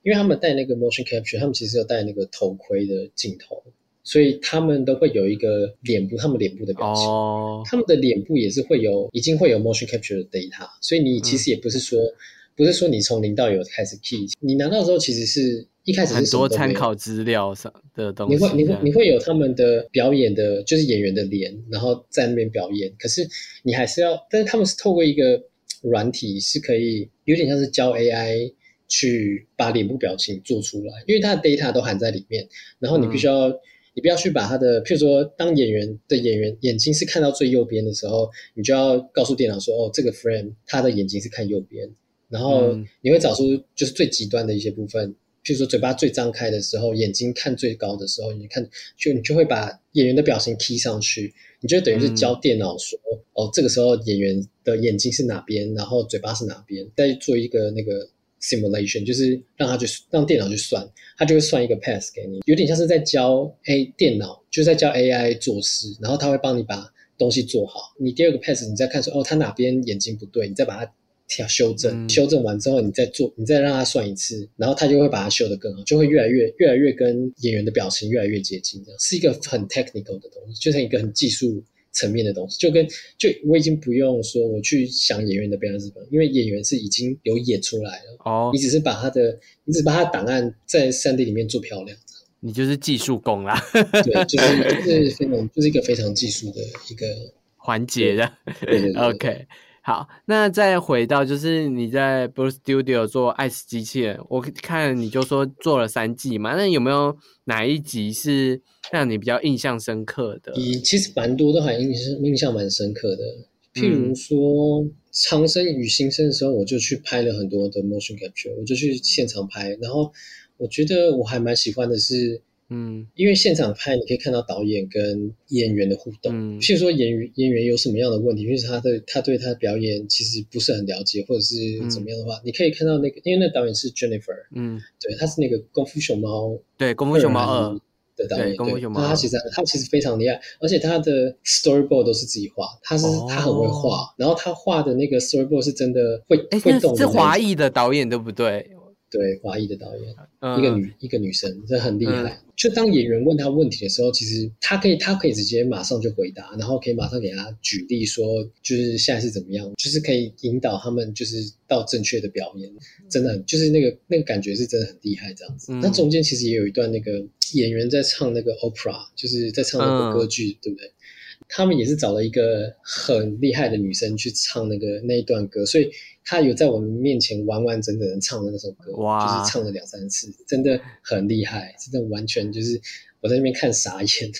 Speaker 3: 因为他们戴那个 motion capture，他们其实有戴那个头盔的镜头，所以他们都会有一个脸部，他们脸部的表情。
Speaker 1: 哦，
Speaker 3: 他们的脸部也是会有，已经会有 motion capture 的 data，所以你其实也不是说，不是说你从零到有开始 key，你拿到的时候其实是一开始是
Speaker 1: 很多参考资料上的东西
Speaker 3: 你，会你会你会有他们的表演的，就是演员的脸，然后在那边表演。可是你还是要，但是他们是透过一个软体，是可以有点像是教 AI 去把脸部表情做出来，因为它的 data 都含在里面。然后你必须要，你不要去把他的，譬如说，当演员的演员眼睛是看到最右边的时候，你就要告诉电脑说，哦，这个 frame 他的眼睛是看右边。然后
Speaker 1: 嗯
Speaker 3: 你会找出就是最极端的一些部分，譬如说嘴巴最张开的时候，眼睛看最高的时候，你看就你就会把演员的表情 key 上去，你就等于是教电脑说，哦，这个时候演员的眼睛是哪边，然后嘴巴是哪边，再做一个那个 simulation，就是让他去让电脑去算，他就会算一个 pass 给你，有点像是在教 A 电脑，就是在教 AI 做事，然后他会帮你把东西做好。你第二个 pass 你再看说，哦，他哪边眼睛不对，你再把它调修正，
Speaker 1: 嗯
Speaker 3: 修正完之后，你再做，你再让他算一次，然后他就会把它修得更好，就会越来越越来越跟演员的表情越来越接近，这样是一个很 technical 的东西，就像一个很技术层面的东西，就跟就我已经不用说我去想演员的表演是什么，因为演员是已经有演出来了，
Speaker 1: 哦
Speaker 3: 你，只是把他的，你只是把他的档案在三 D 里面做漂亮，
Speaker 1: 你就是技术工啦，
Speaker 3: 对，就是就是非常就是一个非常技术的一个，
Speaker 1: 环节的。
Speaker 3: 对对对
Speaker 1: OK，好，那再回到就是你在 Blue Studio 做爱死机器人，我看你就说做了三季嘛，那有没有哪一集是让你比较印象深刻的？
Speaker 3: 以其实蛮多都还印象印象蛮深刻的，譬如
Speaker 1: 嗯
Speaker 3: 说长生与新生的时候，我就去拍了很多的 motion capture，我就去现场拍，然后我觉得我还蛮喜欢的是。
Speaker 1: 嗯。
Speaker 3: 因为现场拍，你可以看到导演跟演员的互动。
Speaker 1: 嗯。
Speaker 3: 譬如说演员演员有什么样的问题，就是他的他对他的表演其实不是很了解，或者是怎么样的话，你可以看到那个，因为那导演是 Jennifer，
Speaker 1: 嗯，
Speaker 3: 对，他是那个功夫熊猫
Speaker 1: 对，《功夫熊猫二》，
Speaker 3: 的导演，
Speaker 1: 对宫部雄马
Speaker 3: 那他其实他其实非常厉害，而且他的 storyboard 都是自己画，他是、
Speaker 1: 哦。
Speaker 3: 他很会画，然后他画的那个 storyboard 是真的会
Speaker 1: 哎，
Speaker 3: 会动的
Speaker 1: 是华裔的导演对不对？
Speaker 3: 对华裔的导演，
Speaker 1: 嗯
Speaker 3: 一个女一个女生，这很厉害。就当演员问他问题的时候，其实他可以他可以直接马上就回答，然后可以马上给他举例说，就是现在是怎么样，就是可以引导他们就是到正确的表演，真的就是那个那个感觉是真的很厉害这样子。
Speaker 1: 嗯
Speaker 3: 那中间其实也有一段那个演员在唱那个 opera，就是在唱那
Speaker 1: 嗯
Speaker 3: 个歌剧，对不对？他们也是找了一个很厉害的女生去唱那个那一段歌，所以她有在我们面前完完整整的唱了那首歌，
Speaker 1: 哇
Speaker 3: 就是唱了两三次，真的很厉害，真的完全就是我在那边看傻眼，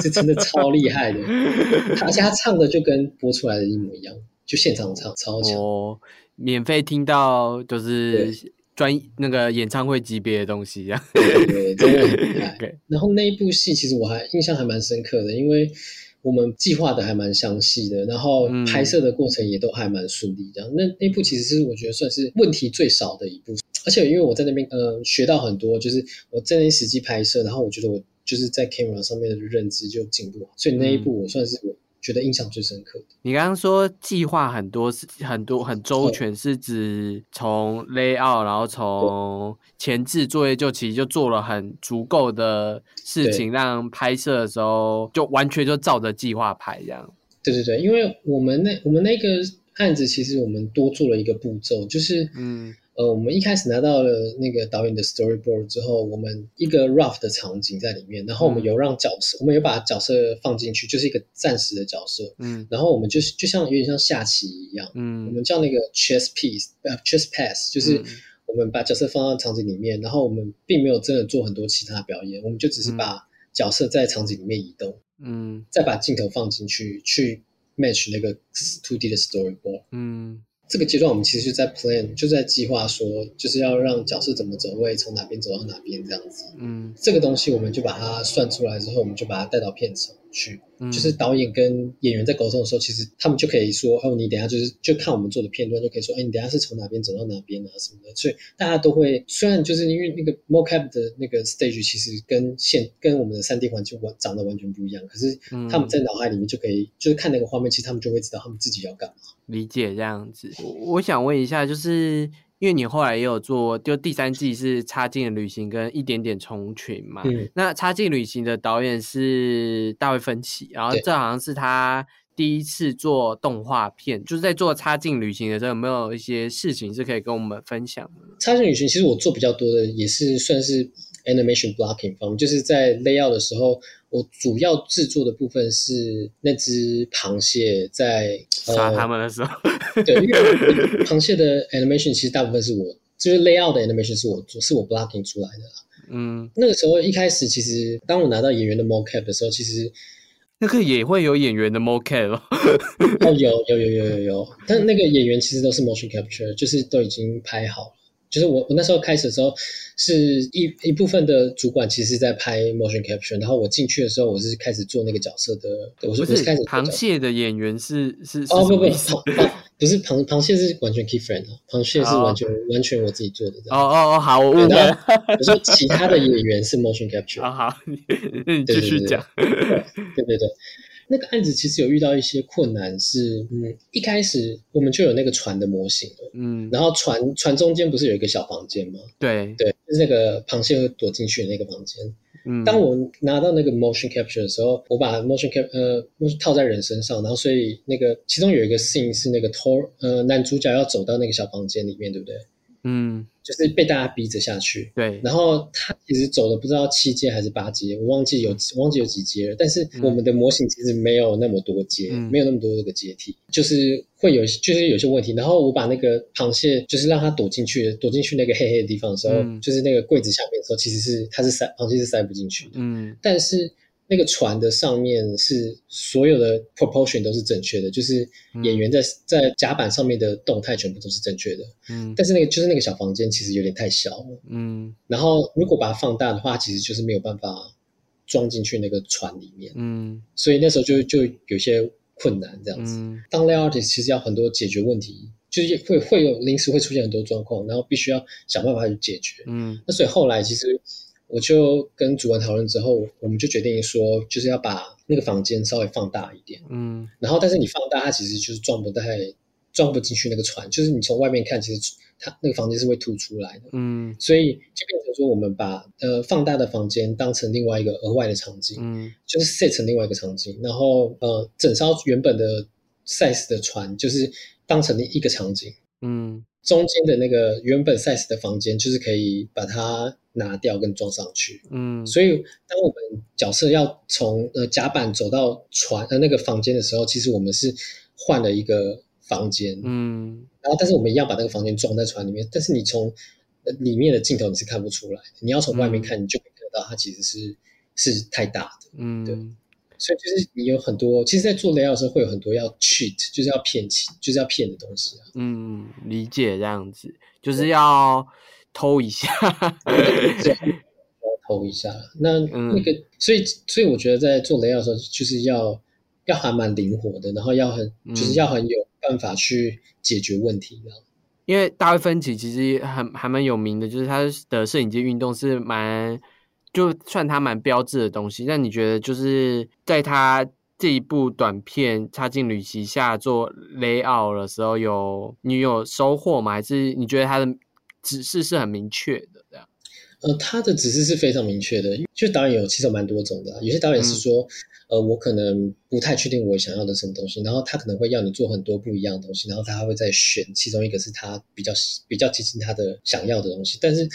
Speaker 3: 这真的超厉害的，而且他唱的就跟播出来的一模一样，就现场唱超强。
Speaker 1: 哦，免费听到就是专那个演唱会级别的东西，这样。
Speaker 3: 对对，真的很厉害
Speaker 1: 对。
Speaker 3: 然后那一部戏其实我还印象还蛮深刻的，因为我们计划的还蛮详细的，然后
Speaker 1: 嗯
Speaker 3: 拍摄的过程也都还蛮顺利。这样，那那部其实是我觉得算是问题最少的一部，而且因为我在那边呃学到很多，就是我在那边实际拍摄，然后我觉得我就是在 camera 上面的认知就进步，所以那一部我算是我觉得印象最深刻的。
Speaker 1: 你刚刚说计划很多是很多很周全，是指从 layout，然后从前置作业就其实就做了很足够的事情，让拍摄的时候就完全就照着计划拍这样。
Speaker 3: 对对对，因为我们那我们那个案子其实我们多做了一个步骤，就是
Speaker 1: 嗯
Speaker 3: 呃，我们一开始拿到了那个导演的 storyboard 之后，我们一个 rough 的场景在里面，然后我们
Speaker 1: 嗯。
Speaker 3: 有让角色，我们有把角色放进去，就是一个暂时的角色，
Speaker 1: 嗯。
Speaker 3: 然后我们就是就像有点像下棋一样，嗯。我
Speaker 1: 嗯
Speaker 3: 们叫那个 chess piece，呃，chess pass，就是
Speaker 1: 嗯。
Speaker 3: 我们把角色放到场景里面，然后我们并没有真的做很多其他表演，我们就只是
Speaker 1: 嗯。
Speaker 3: 把角色在场景里面移动，
Speaker 1: 嗯。
Speaker 3: 再把镜头放进去，去 match 那个 two D 的 storyboard。
Speaker 1: 嗯
Speaker 3: 这个阶段我们其实就在 plan，就在计划说，就是要让角色怎么走位，从哪边走到哪边这样子。
Speaker 1: 嗯
Speaker 3: 这个东西我们就把它算出来之后，我们就把它带到片场去。
Speaker 1: 嗯，
Speaker 3: 就是导演跟演员在沟通的时候，其实他们就可以说，哦，你等下就是就看我们做的片段，就可以说，哎，你等下是从哪边走到哪边啊什么的。所以大家都会，虽然就是因为那个 mocap 的那个 stage 其实跟现跟我们的三 D 环境完长得完全不一样，可是他们在脑海里面就可以，就是看那个画面，其实他们就会知道他们自己要干嘛。
Speaker 1: 理解这样子。我我想问一下，就是因为你后来也有做，就第三季是《插进的旅行》跟一点点虫群嘛。
Speaker 3: 嗯
Speaker 1: 那《插进旅行》的导演是大卫芬奇，然后
Speaker 3: 对
Speaker 1: 这好像是他第一次做动画片，就是在做《插进旅行》的时候，有没有一些事情是可以跟我们分享的？
Speaker 3: 插件旅行其实我做比较多的也是算是 animation blocking 方面，就是在 layout 的时候，我主要制作的部分是那只螃蟹在
Speaker 1: 杀他
Speaker 3: 呃，
Speaker 1: 们的时候，
Speaker 3: 对，因为螃蟹的 animation 其实大部分是我，就是 layout 的 animation 是我做，是我 blocking 出来的啦。
Speaker 1: 嗯，
Speaker 3: 那个时候一开始，其实当我拿到演员的 mocap 的时候，其实
Speaker 1: 那个也会有演员的 mocap 哦。
Speaker 3: 哦有有有有有有，但那个演员其实都是 motion capture，就是都已经拍好了。就是我我那时候开始的时候，是一一部分的主管其实是在拍 motion capture，然后我进去的时候，我是开始做那个角色的，我是
Speaker 1: 不是
Speaker 3: 我是开始
Speaker 1: 螃蟹的演员是是是
Speaker 3: 哦不不？螃螃不是螃螃蟹是完全 key friend 啊，螃蟹是完全、完全我自己做的
Speaker 1: 哦。哦哦，好，我误会了。
Speaker 3: 我说其他的演员是 motion capture，
Speaker 1: 好 好，你你
Speaker 3: 对对对
Speaker 1: 继续讲。
Speaker 3: 对对对，那个案子其实有遇到一些困难是，嗯，一开始我们就有那个船的模型了，
Speaker 1: 嗯，
Speaker 3: 然后船船中间不是有一个小房间吗？
Speaker 1: 对，
Speaker 3: 对，就是那个螃蟹会躲进去的那个房间。
Speaker 1: 嗯，
Speaker 3: 当我拿到那个 motion capture 的时候，我把 motion cap 呃 motion 套在人身上，然后所以那个其中有一个 scene 是那个 Tor 呃男主角要走到那个小房间里面，对不对？
Speaker 1: 嗯，
Speaker 3: 就是被大家逼着下去。
Speaker 1: 对，
Speaker 3: 然后他其实走了不知道七阶还是八阶，我忘记有我忘记有几阶了。但是
Speaker 1: 嗯
Speaker 3: 我们的模型其实没有那么多阶，
Speaker 1: 嗯
Speaker 3: 没有那么多个阶梯，就是会有就是有些问题。然后我把那个螃蟹就是让它躲进去，躲进去那个黑黑的地方的时候，
Speaker 1: 嗯
Speaker 3: 就是那个柜子下面的时候，其实是它是塞螃蟹是塞不进去的。
Speaker 1: 嗯
Speaker 3: 但是那个船的上面是所有的 proportion 都是正确的，就是演员在、在甲板上面的动态全部都是正确的。
Speaker 1: 嗯
Speaker 3: 但是那个就是那个小房间其实有点太小了。
Speaker 1: 嗯
Speaker 3: 然后如果把它放大的话，其实就是没有办法装进去那个船里面，
Speaker 1: 嗯
Speaker 3: 所以那时候就就有些困难这样子。
Speaker 1: 嗯
Speaker 3: 当 layout 其实要很多解决问题，就是会会有临时会出现很多状况，然后必须要想办法去解决。
Speaker 1: 嗯
Speaker 3: 那所以后来其实我就跟主管讨论之后，我们就决定说，就是要把那个房间稍微放大一点。
Speaker 1: 嗯
Speaker 3: 然后，但是你放大，它其实就是装不太装不进去那个船，就是你从外面看，其实它那个房间是会凸出来的。
Speaker 1: 嗯
Speaker 3: 所以就变成说，我们把呃放大的房间当成另外一个额外的场景，
Speaker 1: 嗯
Speaker 3: 就是 set 成另外一个场景，然后呃整艘原本的 size 的船就是当成一个场景，
Speaker 1: 嗯。
Speaker 3: 中间的那个原本 size 的房间就是可以把它拿掉跟装上去。
Speaker 1: 嗯，
Speaker 3: 所以，当我们角色要从呃甲板走到船呃那个房间的时候，其实我们是换了一个房间，
Speaker 1: 嗯。
Speaker 3: 然后但是我们一样把那个房间装在船里面，但是你从呃里面的镜头你是看不出来的，你要从外面看，你就可以看得到它其实是是太大的，
Speaker 1: 嗯。
Speaker 3: 对所以就是你有很多，其实，在做 layout 的时候会有很多要 cheat，就是要骗钱，就是要骗的东西啊。
Speaker 1: 嗯，理解这样子，就是要偷一下。
Speaker 3: 偷一下。那
Speaker 1: 嗯
Speaker 3: 那个，所以所以我觉得在做 layout 的时候，就是要要还蛮灵活的，然后要很就是
Speaker 1: 嗯
Speaker 3: 要很有办法去解决问题的。
Speaker 1: 因为大卫芬奇其实很还蛮有名的，就是他的摄影机运动是蛮就算他蛮标志的东西。那你觉得就是在他这一部短片《插进旅行》下做 layout 的时候有，你有收获吗？还是你觉得他的指示是很明确的？这样，
Speaker 3: 呃，他的指示是非常明确的，就导演有其实有蛮多种的啊、有些导演是说，呃，我可能不太确定我想要的什么东西，然后他可能会要你做很多不一样的东西，然后他会再选其中一个是他比较比较接近他的想要的东西。但是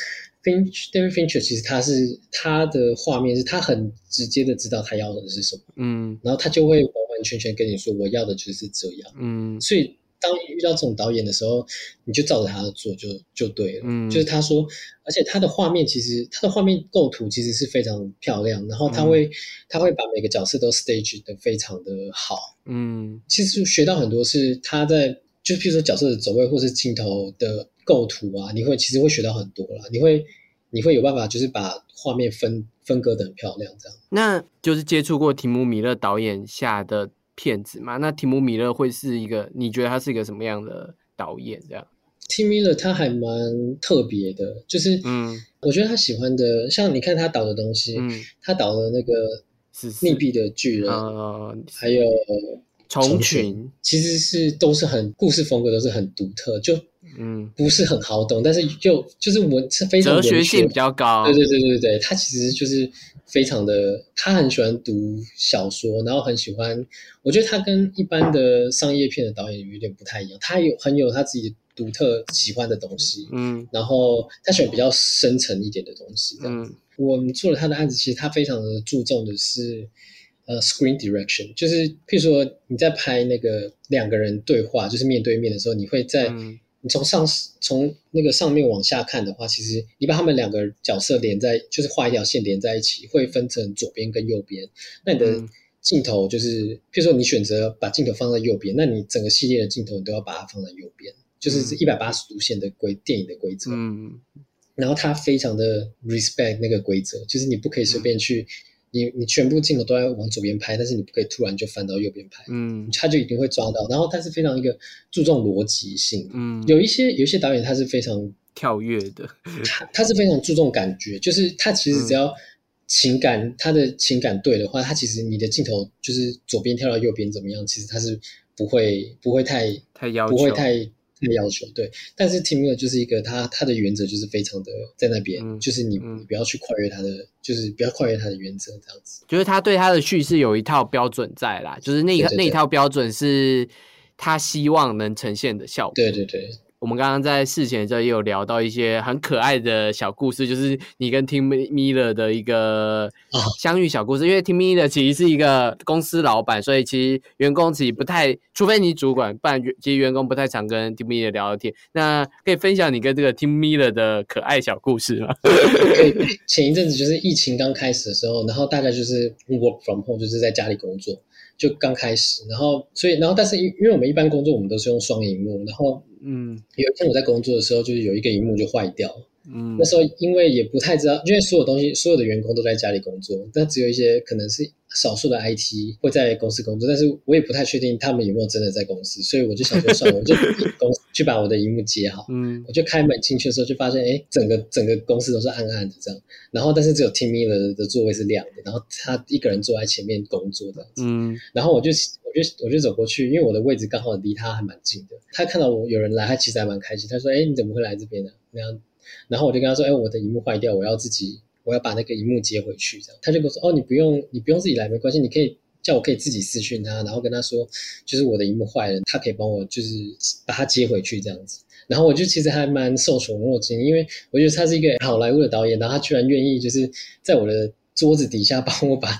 Speaker 3: Finch David Fincher 其实他是他的画面是他很直接的知道他要的是什么，
Speaker 1: 嗯
Speaker 3: 然后他就会完完全全跟你说我要的就是这样。
Speaker 1: 嗯
Speaker 3: 所以当你遇到这种导演的时候，你就照着他的做就就对了。
Speaker 1: 嗯
Speaker 3: 就是他说，而且他的画面其实他的画面构图其实是非常漂亮，然后他
Speaker 1: 嗯
Speaker 3: 会、他会把每个角色都 stage 的非常的好。
Speaker 1: 嗯
Speaker 3: 其实学到很多是他在就譬如说角色的走位或是镜头的构图啊，你会其实会学到很多啦。你会你会有办法就是把画面分分割的很漂亮这样。
Speaker 1: 那就是接触过提姆米勒导演下的片子嘛？那提姆米勒会是一个，你觉得他是一个什么样的导演？这样
Speaker 3: ，Tim Miller 他还蛮特别的，就是
Speaker 1: 嗯
Speaker 3: 我觉得他喜欢的，像你看他导的东西，
Speaker 1: 嗯，
Speaker 3: 他导的那个密闭的巨人，
Speaker 1: 呃，
Speaker 3: 还有
Speaker 1: 虫
Speaker 3: 群，
Speaker 1: 群，
Speaker 3: 其实是都是很故事风格都是很独特，就
Speaker 1: 嗯，
Speaker 3: 不是很好懂，但是就就是文是非常
Speaker 1: 哲学
Speaker 3: 文
Speaker 1: 性比较高，
Speaker 3: 对对对对对，他其实就是非常的，他很喜欢读小说，然后很喜欢，我觉得他跟一般的商业片的导演有点不太一样，他有很有他自己独特喜欢的东西，
Speaker 1: 嗯。
Speaker 3: 然后他喜欢比较深层一点的东西，这样子。
Speaker 1: 嗯
Speaker 3: 我们做了他的案子，其实他非常的注重的是呃 screen direction，就是譬如说你在拍那个两个人对话，就是面对面的时候，你会在、
Speaker 1: 嗯
Speaker 3: 你从上从那个上面往下看的话，其实你把他们两个角色连在，就是画一条线连在一起，会分成左边跟右边。那你的
Speaker 1: 嗯
Speaker 3: 镜头就是，譬如说你选择把镜头放在右边，那你整个系列的镜头你都要把它放在右边，就是一百八十度线的规电影的规则。
Speaker 1: 嗯
Speaker 3: 然后他非常的 respect 那个规则，就是你不可以随便去，你你全部镜头都要往左边拍，但是你不可以突然就翻到右边拍，
Speaker 1: 嗯
Speaker 3: 他就一定会抓到。然后他是非常一个注重逻辑性，
Speaker 1: 嗯，
Speaker 3: 有一些有一些导演他是非常
Speaker 1: 跳跃的，
Speaker 3: 他他是非常注重感觉，就是他其实只要情感、他的情感对的话，他其实你的镜头就是左边跳到右边怎么样，其实他是不会不会太
Speaker 1: 太要求，
Speaker 3: 不会太太要求，对。但是 Tim Miller 就是一个他他的原则就是非常的在那边，
Speaker 1: 嗯
Speaker 3: 就是你
Speaker 1: 嗯
Speaker 3: 你不要去跨越他的，就是不要跨越他的原则这样子。
Speaker 1: 就是他对他的叙事有一套标准在啦，就是那那一套标准是他希望能呈现的效果。
Speaker 3: 对对对，
Speaker 1: 我们刚刚在事前的时候也有聊到一些很可爱的小故事，就是你跟 Tim Miller 的一个
Speaker 3: 啊
Speaker 1: 相遇小故事。因为 Tim Miller 其实是一个公司老板，所以其实员工其实不太，除非你主管，不然其实员工不太常跟 Tim Miller 聊聊天。那可以分享你跟这个 Tim Miller 的可爱小故事吗？
Speaker 3: 对，前一阵子就是疫情刚开始的时候，然后大家就是 work from home，就是在家里工作，就刚开始，然后所以然后但是因因为我们一般工作我们都是用双荧幕，然后
Speaker 1: 嗯。
Speaker 3: 有一天我在工作的时候，就是有一个荧幕就坏掉，
Speaker 1: 嗯。
Speaker 3: 那时候因为也不太知道，因为所有东西所有的员工都在家里工作，但只有一些可能是少数的 IT 会在公司工作，但是我也不太确定他们有没有真的在公司，所以我就想说算了，我就 公司去把我的荧幕接好。
Speaker 1: 嗯。
Speaker 3: 我就开门进去的时候，就发现，哎，整个整个公司都是暗暗的这样，然后但是只有 Tim Miller 的座位是亮的，然后他一个人坐在前面工作这样子，
Speaker 1: 嗯。
Speaker 3: 然后我就我就我就走过去，因为我的位置刚好离他还蛮近的，他看到我有人来，他其实还蛮开心，他说，哎，你怎么会来这边呢？那样，然后我就跟他说，哎，我的荧幕坏掉，我要自己我要把那个荧幕接回去，这样，他就跟我说，哦，你不用你不用自己来，没关系，你可以。叫我可以自己私讯他，然后跟他说，就是我的荧幕坏了，他可以帮我就是把它接回去这样子。然后我就其实还蛮受宠若惊，因为我觉得他是一个好莱坞的导演，然后他居然愿意就是在我的桌子底下帮我把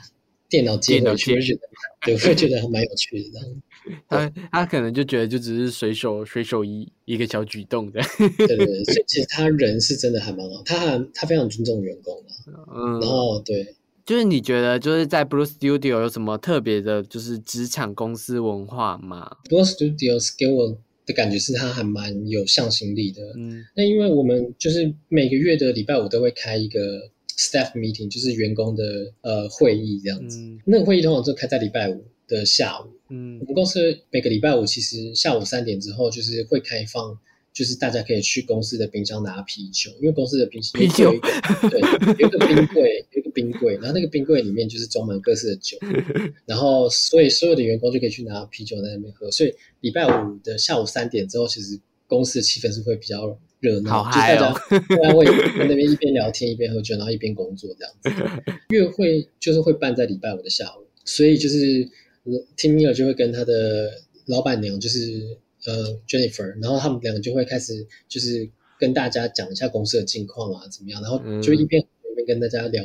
Speaker 3: 电脑接回去，我就觉得对，我会觉得还蛮有趣的这样。
Speaker 1: 他他可能就觉得就只是随手随手一一个小举动的，
Speaker 3: 对对对，所以其实他人是真的还蛮好，他还他非常尊重员工嘛。
Speaker 1: 嗯，
Speaker 3: 然后对，
Speaker 1: 就是你觉得就是在 Blue Studio 有什么特别的，就是职场公司文化吗？
Speaker 3: 不过 Studios 给我的感觉是他还蛮有向心力的。
Speaker 1: 嗯
Speaker 3: 那因为我们就是每个月的礼拜五都会开一个 staff meeting，就是员工的呃会议这样子。
Speaker 1: 嗯
Speaker 3: 那个会议通常就开在礼拜五的下午。
Speaker 1: 嗯
Speaker 3: 我们公司每个礼拜五其实下午三点之后就是会开放，就是大家可以去公司的冰箱拿啤酒，因为公司的冰箱
Speaker 1: 啤酒
Speaker 3: 有一个对有一个冰柜，有一个冰柜，然后那个冰柜里面就是装满各式的酒，然后所以所有的员工就可以去拿啤酒在那边喝，所以礼拜五的下午三点之后，其实公司的气氛是会比较热闹，
Speaker 1: 好
Speaker 3: 就大家大家会在那边一边聊天一边喝酒，然后一边工作这样子。月会就是会办在礼拜五的下午，所以就是 Tim Miller 就会跟他的老板娘就是呃 Jennifer，然后他们两个就会开始就是跟大家讲一下公司的近况啊怎么样，然后就一边一边跟大家聊。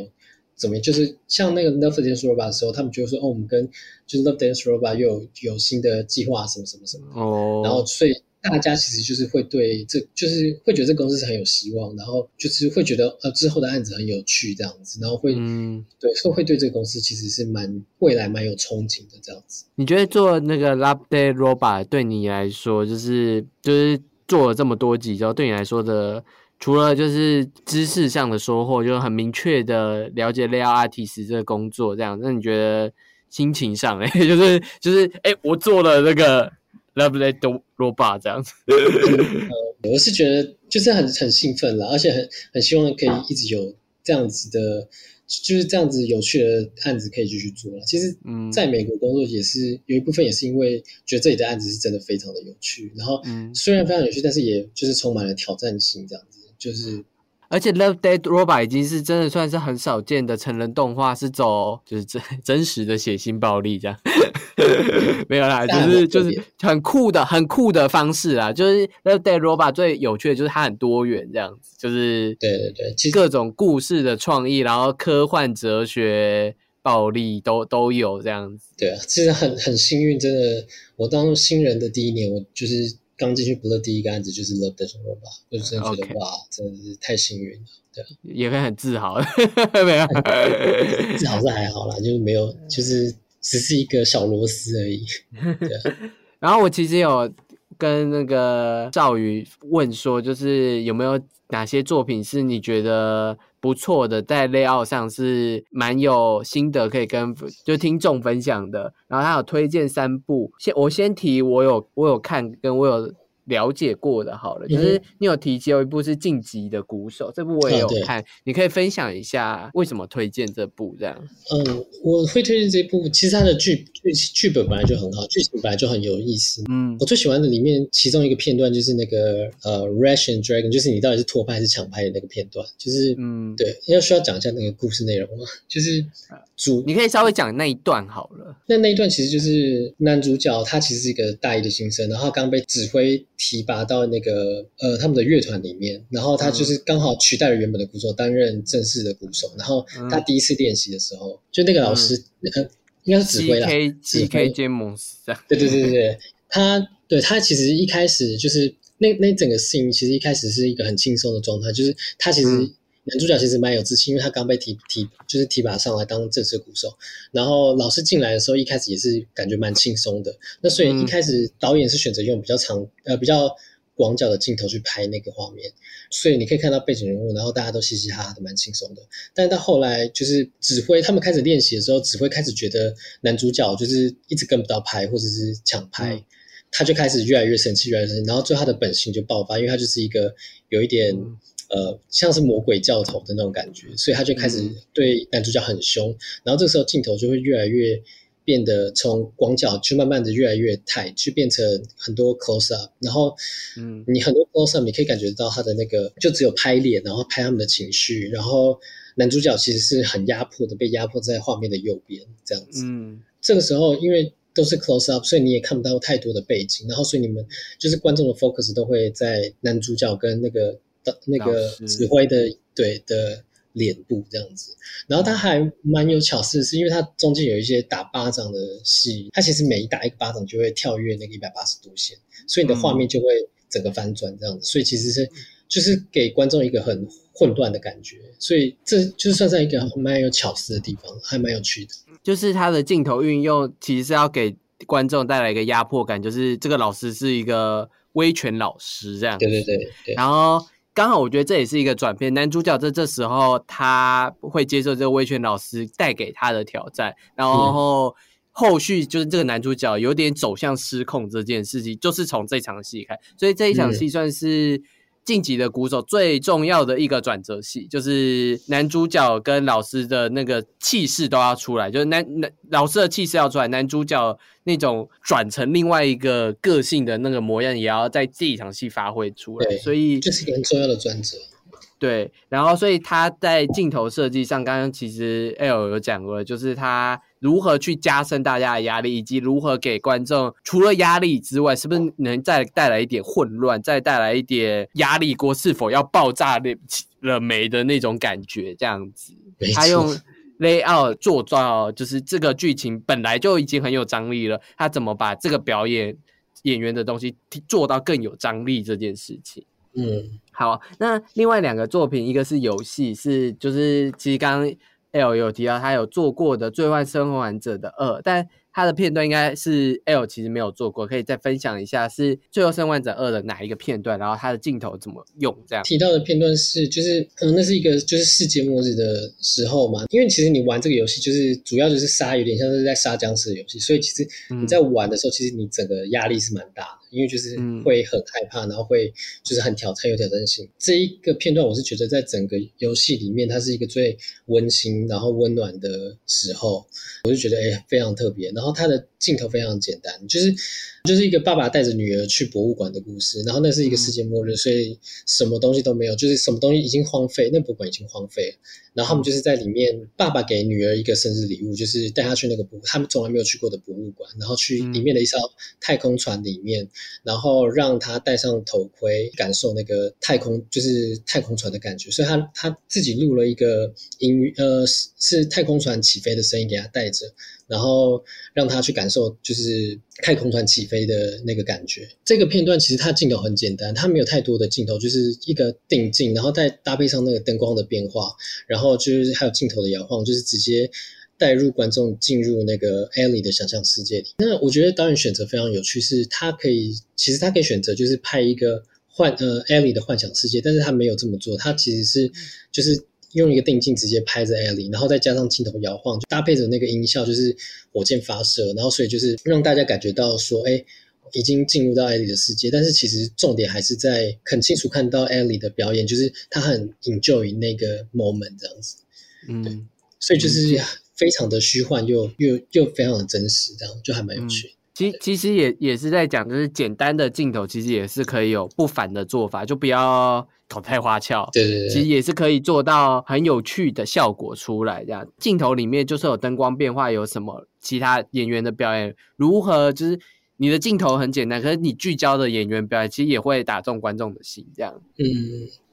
Speaker 3: 怎么样？就是像那个 Love Dance Robot 的时候，他们就会说哦，我们跟就是 Love Dance Robot 又有有新的计划，什么什么什么然后所以大家其实就是会对这就是会觉得这公司是很有希望，然后就是会觉得呃之后的案子很有趣这样子，然后会、
Speaker 1: 嗯，
Speaker 3: 对会会对这个公司其实是蛮未来蛮有憧憬的这样子。
Speaker 1: 你觉得做那个 Lab Day Robot 对你来说，就是就是做了这么多集之后，对你来说的，除了就是知识上的收获，就很明确的了解 layout artist 这个工作，这样，那你觉得心情上，哎，就是就是，哎，我做了那个 Lab Day Robot 这样子，
Speaker 3: 我是觉得就是很很兴奋啦，而且很很希望可以一直有这样子的，就是这样子有趣的案子可以继续做了。其实
Speaker 1: 嗯，
Speaker 3: 在美国工作也是有一部分也是因为觉得这里的案子是真的非常的有趣，然后
Speaker 1: 嗯。
Speaker 3: 虽然非常有趣，但是也就是充满了挑战性，这样子就是
Speaker 1: 而且 Love Dead Robot 已经是真的算是很少见的成人动画，是走就是真真实的血腥暴力这样，没有啦，
Speaker 3: 但
Speaker 1: 就是就是
Speaker 3: 很
Speaker 1: 酷的很酷的方式啦。就是 Love Dead Robot 最有趣的就是它很多元这样子，就是
Speaker 3: 对对对，其实
Speaker 1: 各种故事的创意，然后科幻、哲学、暴力都都有这样子。
Speaker 3: 对啊，其实很很幸运，真的，我当新人的第一年，我就是刚进去 Blur 第一个案子就是 Love Death Robot，就真的觉得哇，真的是太幸运了。对啊，
Speaker 1: 也会很自豪，没有？
Speaker 3: 自豪是还好啦，就是没有，就是只是一个小螺丝而已。
Speaker 1: 然后我其实有跟那个赵宇问说，就是有没有哪些作品是你觉得不错的，在 layout 上是蛮有心得可以跟就听众分享的。然后他有推荐三部，先我先提我有我有看跟我有了解过的，好了，就是你有提及有一部是晋级的鼓手，这部我也有看，你可以分享一下为什么推荐这部这样。
Speaker 3: 嗯，我会推荐这部，其实它的剧剧剧本本来就很好，剧情本来就很有意思。
Speaker 1: 嗯
Speaker 3: 我最喜欢的里面其中一个片段就是那个呃，Russian Dragon，就是你到底是托拍还是抢拍的那个片段，就是
Speaker 1: 嗯，
Speaker 3: 对，要需要讲一下那个故事内容吗？就是主
Speaker 1: 你可以稍微讲那一段好了。
Speaker 3: 那那一段其实就是男主角他其实是一个大一的新生，然后刚被指挥提拔到那个呃他们的乐团里面，然后他就是刚好取代了原本的鼓手担任正式的鼓手，然后他第一次练习的时候，就那个老师、呃应该是指挥啦
Speaker 1: K G K 詹姆斯这样。
Speaker 3: 对对对对对，他对他其实一开始就是那那整个 scene 其实一开始是一个很轻松的状态，就是他其实、
Speaker 1: 嗯
Speaker 3: 男主角其实蛮有自信，因为他刚被提提就是提拔上来当正式鼓手，然后老师进来的时候一开始也是感觉蛮轻松的，那所以
Speaker 1: 嗯。
Speaker 3: 一开始导演是选择用比较长呃比较广角的镜头去拍那个画面，所以你可以看到背景人物，然后大家都嘻嘻哈哈的，蛮轻松的。但是到后来，就是指挥他们开始练习的时候，指挥开始觉得男主角就是一直跟不到拍，或者是抢拍，
Speaker 1: 嗯。
Speaker 3: 他就开始越来越生气，越来越生气，然后最后他的本性就爆发，因为他就是一个有一点。
Speaker 1: 嗯
Speaker 3: 呃，像是魔鬼教头的那种感觉，所以他就开始
Speaker 1: 嗯。
Speaker 3: 对男主角很凶，然后这个时候镜头就会越来越变得从广角就慢慢的越来越 tight，就变成很多 close up，然后
Speaker 1: 嗯。
Speaker 3: 你很多 close up 你可以感觉到他的那个就只有拍脸，然后拍他们的情绪，然后男主角其实是很压迫的，被压迫在画面的右边这样子。
Speaker 1: 嗯。
Speaker 3: 这个时候因为都是 close up，所以你也看不到太多的背景，然后所以你们就是观众的 focus 都会在男主角跟那个那个指挥的对的脸部这样子。然后他还蛮有巧思的是，因为他中间有一些打巴掌的戏，他其实每一打一个巴掌就会跳跃那个一百八十度线，所以你的画面就会整个翻转这样子，所以其实是就是给观众一个很混乱的感觉，所以这就算是一个蛮有巧思的地方，还蛮有趣的。
Speaker 1: 就是他的镜头运用其实是要给观众带来一个压迫感，就是这个老师是一个威权老师这样。
Speaker 3: 对对对对，
Speaker 1: 然后刚好我觉得这也是一个转变，男主角在这时候他会接受这个威权老师带给他的挑战，然后后续就是这个男主角有点走向失控这件事情，就是从这场戏开，所以这一场戏算是。晋级的鼓手最重要的一个转折戏，就是男主角跟老师的那个气势都要出来，就是男男老师的气势要出来，男主角那种转成另外一个个性的那个模样，也要在这一场戏发挥出来。所以
Speaker 3: 这是一个很重要的转折。
Speaker 1: 对，然后所以他在镜头设计上，刚刚其实 L 有讲过，就是他如何去加深大家的压力，以及如何给观众除了压力之外，是不是能再带来一点混乱，再带来一点压力锅是否要爆炸了了没的那种感觉，这样子。他用
Speaker 3: 错
Speaker 1: ，layout 做到，就是这个剧情本来就已经很有张力了，他怎么把这个表演演员的东西做到更有张力这件事情。
Speaker 3: 嗯，
Speaker 1: 好，那另外两个作品，一个是游戏，是就是其实刚刚 L 有提到他有做过的《最坏生还者》的二，但他的片段应该是 L 其实没有做过，可以再分享一下是《最后生还者二》的哪一个片段，然后它的镜头怎么用这样。
Speaker 3: 提到的片段是，就是嗯，那是一个就是世界末日的时候嘛，因为其实你玩这个游戏，就是主要就是杀，有点像是在杀僵尸的游戏，所以其实你在玩的时候，其实你整个压力是蛮大的，因为就是
Speaker 1: 嗯
Speaker 3: 会很害怕，然后会就是很挑战有挑战性。这一个片段，我是觉得在整个游戏里面，它是一个最温馨然后温暖的时候，我就觉得哎、非常特别。然后它的镜头非常简单，就是就是一个爸爸带着女儿去博物馆的故事。然后那是一个世界末日，所以什么东西都没有，就是什么东西已经荒废，那博物馆已经荒废了。然后他们就是在里面，爸爸给女儿一个生日礼物，就是带她去那个博他们从来没有去过的博物馆，然后去里面的一艘太空船里面，然后让她戴上头盔，感受那个太空就是太空船的感觉。所以他他自己录了一个音乐，呃，是是太空船起飞的声音给他带着，然后让他去感受就是太空船起飞的那个感觉。这个片段其实它镜头很简单，它没有太多的镜头，就是一个定镜，然后再搭配上那个灯光的变化，然后就是还有镜头的摇晃，就是直接。带入观众进入那个 Ellie 的想象世界里。那我觉得导演选择非常有趣，是他可以，其实他可以选择就是拍一个幻呃 Ellie 的幻想世界，但是他没有这么做，他其实是就是用一个定镜直接拍着 Ellie，然后再加上镜头摇晃，就搭配着那个音效，就是火箭发射，然后所以就是让大家感觉到说，哎。已经进入到艾莉的世界，但是其实重点还是在很清楚看到艾莉的表演，就是她很 enjoy 那个 moment 这样子，
Speaker 1: 嗯，
Speaker 3: 所以就是非常的虚幻又又又非常的真实，这样就还蛮有趣。
Speaker 1: 其其实也也是在讲，就是简单的镜头，其实也是可以有不凡的做法，就不要搞太花俏。
Speaker 3: 对对对，
Speaker 1: 其实也是可以做到很有趣的效果出来。这样镜头里面就是有灯光变化，有什么其他演员的表演，如何就是你的镜头很简单，可是你聚焦的演员表演，其实也会打中观众的心。这样
Speaker 3: 嗯，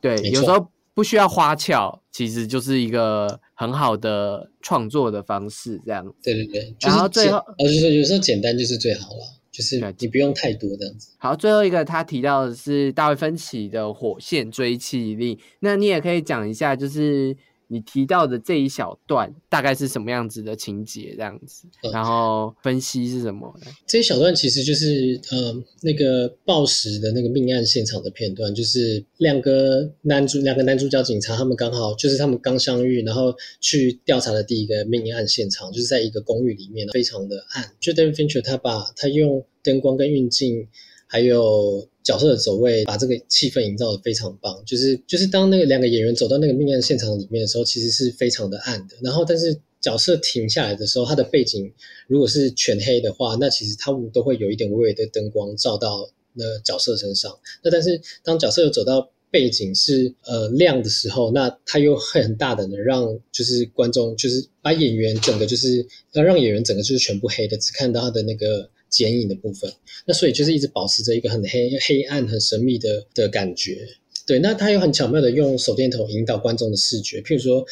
Speaker 1: 对，有时候不需要花俏，其实就是一个很好的创作的方式。这样
Speaker 3: 对对对，就是
Speaker 1: 然后最后
Speaker 3: 简呃，就是有时候简单就是最好了，就是
Speaker 1: 对
Speaker 3: 你不用太多这样子。
Speaker 1: 好，最后一个他提到的是大卫芬奇的《火线追气令》，那你也可以讲一下，就是你提到的这一小段大概是什么样子的情节，这样子，
Speaker 3: 嗯
Speaker 1: 然后分析是什么？
Speaker 3: 这一小段其实就是呃那个暴食的那个命案现场的片段，就是两个男主两个男主角警察，他们刚好就是他们刚相遇，然后去调查的第一个命案现场，就是在一个公寓里面，非常的暗。就 David Fincher 他把他用灯光跟运镜。还有角色的走位，把这个气氛营造的非常棒。就是就是当那个两个演员走到那个命案现场里面的时候，其实是非常的暗的。然后，但是角色停下来的时候，他的背景如果是全黑的话，那其实他们都会有一点微微的灯光照到那角色身上。那但是当角色有走到背景是呃亮的时候，那他又会很大胆的让就是观众就是把演员整个就是要让演员整个就是全部黑的，只看到他的那个。剪影的部分，那所以就是一直保持着一个很黑、黑暗、很神秘的的感觉。对，那他又很巧妙的用手电筒引导观众的视觉，譬如说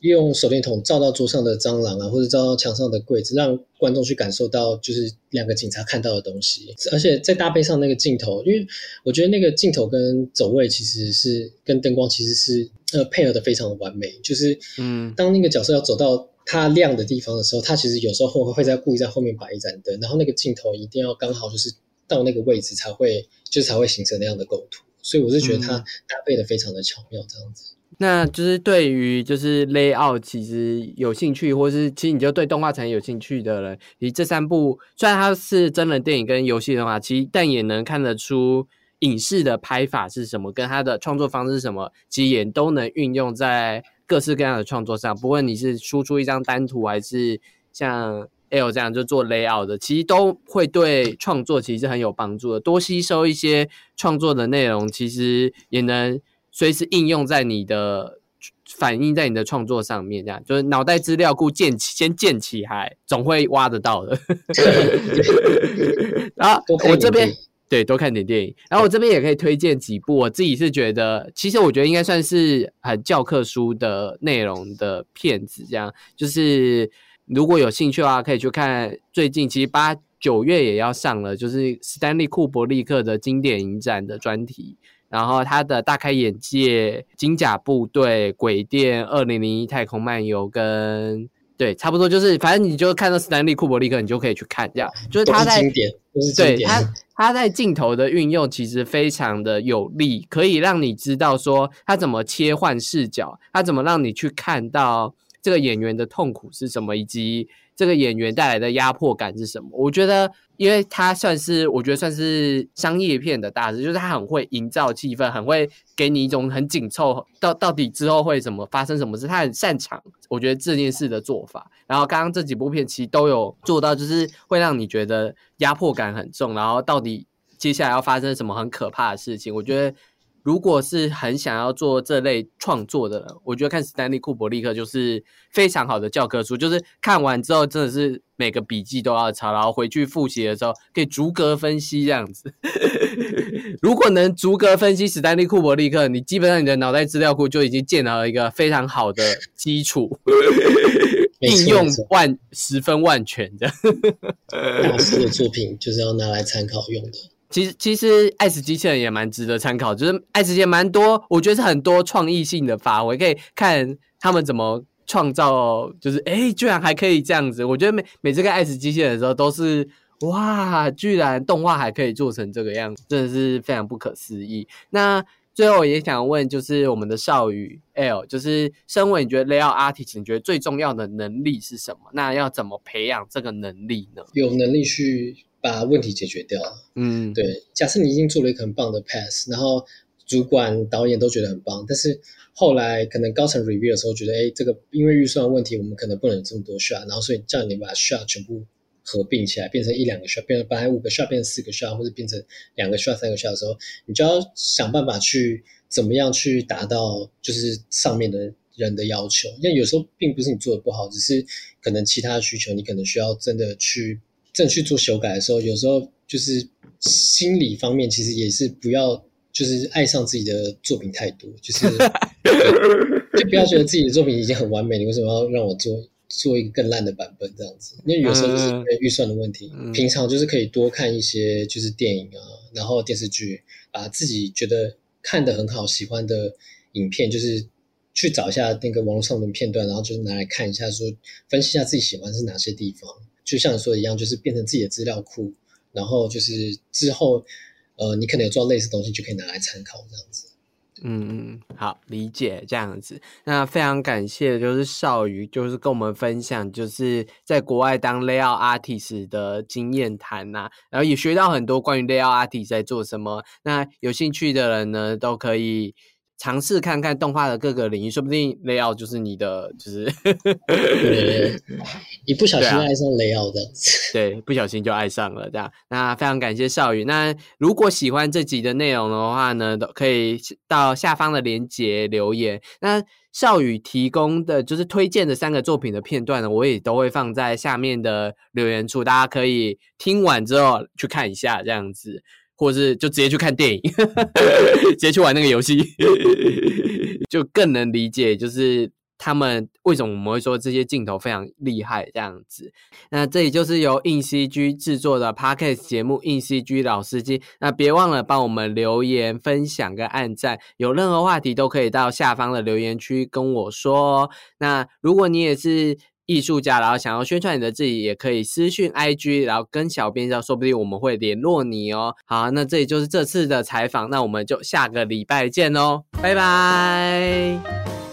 Speaker 3: 用手电筒照到桌上的蟑螂啊，或者照到墙上的柜子，让观众去感受到就是两个警察看到的东西。而且再搭配上那个镜头，因为我觉得那个镜头跟走位其实是跟灯光其实是呃配合的非常的完美。就是
Speaker 1: 嗯，
Speaker 3: 当那个角色要走到它亮的地方的时候，它其实有时候会会在故意在后面摆一盏灯，然后那个镜头一定要刚好就是到那个位置才会，就是才会形成那样的构图。所以我是觉得它搭配的非常的巧妙，这样子。
Speaker 1: 那就是对于就是 layout 其实有兴趣，或是其实你就对动画产业有兴趣的人，你这三部虽然它是真人电影跟游戏的话，其实但也能看得出影视的拍法是什么，跟它的创作方式是什么，其实也都能运用在各式各样的创作上。不论你是输出一张单图，还是像 L 这样就做 layout 的，其实都会对创作其实很有帮助的。多吸收一些创作的内容，其实也能。随时应用在你的反映在你的创作上面，这样就是脑袋资料库建起先建起来，总会挖得到的。然后我这边对多看点电影，然后我这边也可以推荐几部，我自己是觉得，其实我觉得应该算是很教科书的内容的片子，这样。就是如果有兴趣的话，可以去看最近其实八九月也要上了，就是斯丹利库伯利克的经典影展的专题。然后他的大开眼界、金甲部队、鬼店、二零零一太空漫游跟对，差不多就是反正你就看到斯坦利库伯利克，你就可以去看，这样。就是他在
Speaker 3: 经典，
Speaker 1: 对他他在镜头的运用其实非常的有力，可以让你知道说他怎么切换视角，他怎么让你去看到这个演员的痛苦是什么，以及这个演员带来的压迫感是什么。我觉得。因为他算是，我觉得算是商业片的大师，就是他很会营造气氛，很会给你一种很紧凑，到到底之后会怎么发生什么事，他很擅长。我觉得这件事的做法，然后刚刚这几部片其实都有做到，就是会让你觉得压迫感很重，然后到底接下来要发生什么很可怕的事情，我觉得。如果是很想要做这类创作的人，我觉得看史丹利库伯利克就是非常好的教科书。就是看完之后，真的是每个笔记都要抄，然后回去复习的时候可以逐格分析这样子。如果能逐格分析史丹利库伯利克，你基本上你的脑袋资料库就已经建了一个非常好的基础，应用万十分万全的。
Speaker 3: 大师的作品就是要拿来参考用的。
Speaker 1: 其实，其实爱死机器人也蛮值得参考，就是爱死机蛮多，我觉得是很多创意性的发挥，可以看他们怎么创造，就是哎，居然还可以这样子。我觉得每每次看爱死机器人的时候，都是哇，居然动画还可以做成这个样子，真的是非常不可思议。那最后也想问，就是我们的少宇 L，就是身为你觉得 layout artist，你觉得最重要的能力是什么？那要怎么培养这个能力呢？
Speaker 3: 有能力去。把问题解决掉，
Speaker 1: 嗯，
Speaker 3: 对。假设你已经做了一个很棒的 pass，然后主管、导演都觉得很棒，但是后来可能高层 review 的时候觉得，哎，这个因为预算问题，我们可能不能有这么多 shot，然后所以叫你把 shot 全部合并起来，变成一两个 shot，变成本来五个 shot 变成四个 shot，或者变成两个 shot、三个 shot 的时候，你就要想办法去怎么样去达到就是上面的人的要求。因为有时候并不是你做的不好，只是可能其他的需求，你可能需要真的去。正去做修改的时候，有时候就是心理方面，其实也是不要就是爱上自己的作品太多，就是 就不要觉得自己的作品已经很完美，你为什么要让我做做一个更烂的版本这样子？因为有时候就是预算的问题，平常就是可以多看一些就是电影啊，然后电视剧，把自己觉得看的很好、喜欢的影片，就是去找一下那个网络上的片段，然后就是拿来看一下，说分析一下自己喜欢是哪些地方。就像你说的一样，就是变成自己的资料库，然后就是之后，呃，你可能有做类似东西，就可以拿来参考这样子。
Speaker 1: 嗯嗯，好，理解这样子。那非常感谢，就是少宇，就是跟我们分享，就是在国外当 layout artist 的经验谈呐，然后也学到很多关于 layout artist 在做什么。那有兴趣的人呢，都可以。尝试看看动画的各个领域，说不定雷奥就是你的，就是
Speaker 3: 一不小心爱上雷奥的，
Speaker 1: 对，不小心就爱上了这样。那非常感谢少宇。那如果喜欢这集的内容的话呢，都可以到下方的链接留言。那少宇提供的就是推荐的三个作品的片段呢，我也都会放在下面的留言处，大家可以听完之后去看一下这样子。或者是就直接去看电影，直接去玩那个游戏，就更能理解，就是他们为什么我们会说这些镜头非常厉害这样子。那这里就是由硬 CG 制作的 Podcast 节目《硬 CG 老司机》，那别忘了帮我们留言、分享跟按赞，有任何话题都可以到下方的留言区跟我说哦。那如果你也是。艺术家，然后想要宣传你的自己，也可以私讯 IG，然后跟小编说，说不定我们会联络你哦。好，那这里就是这次的采访，那我们就下个礼拜见喽，拜拜。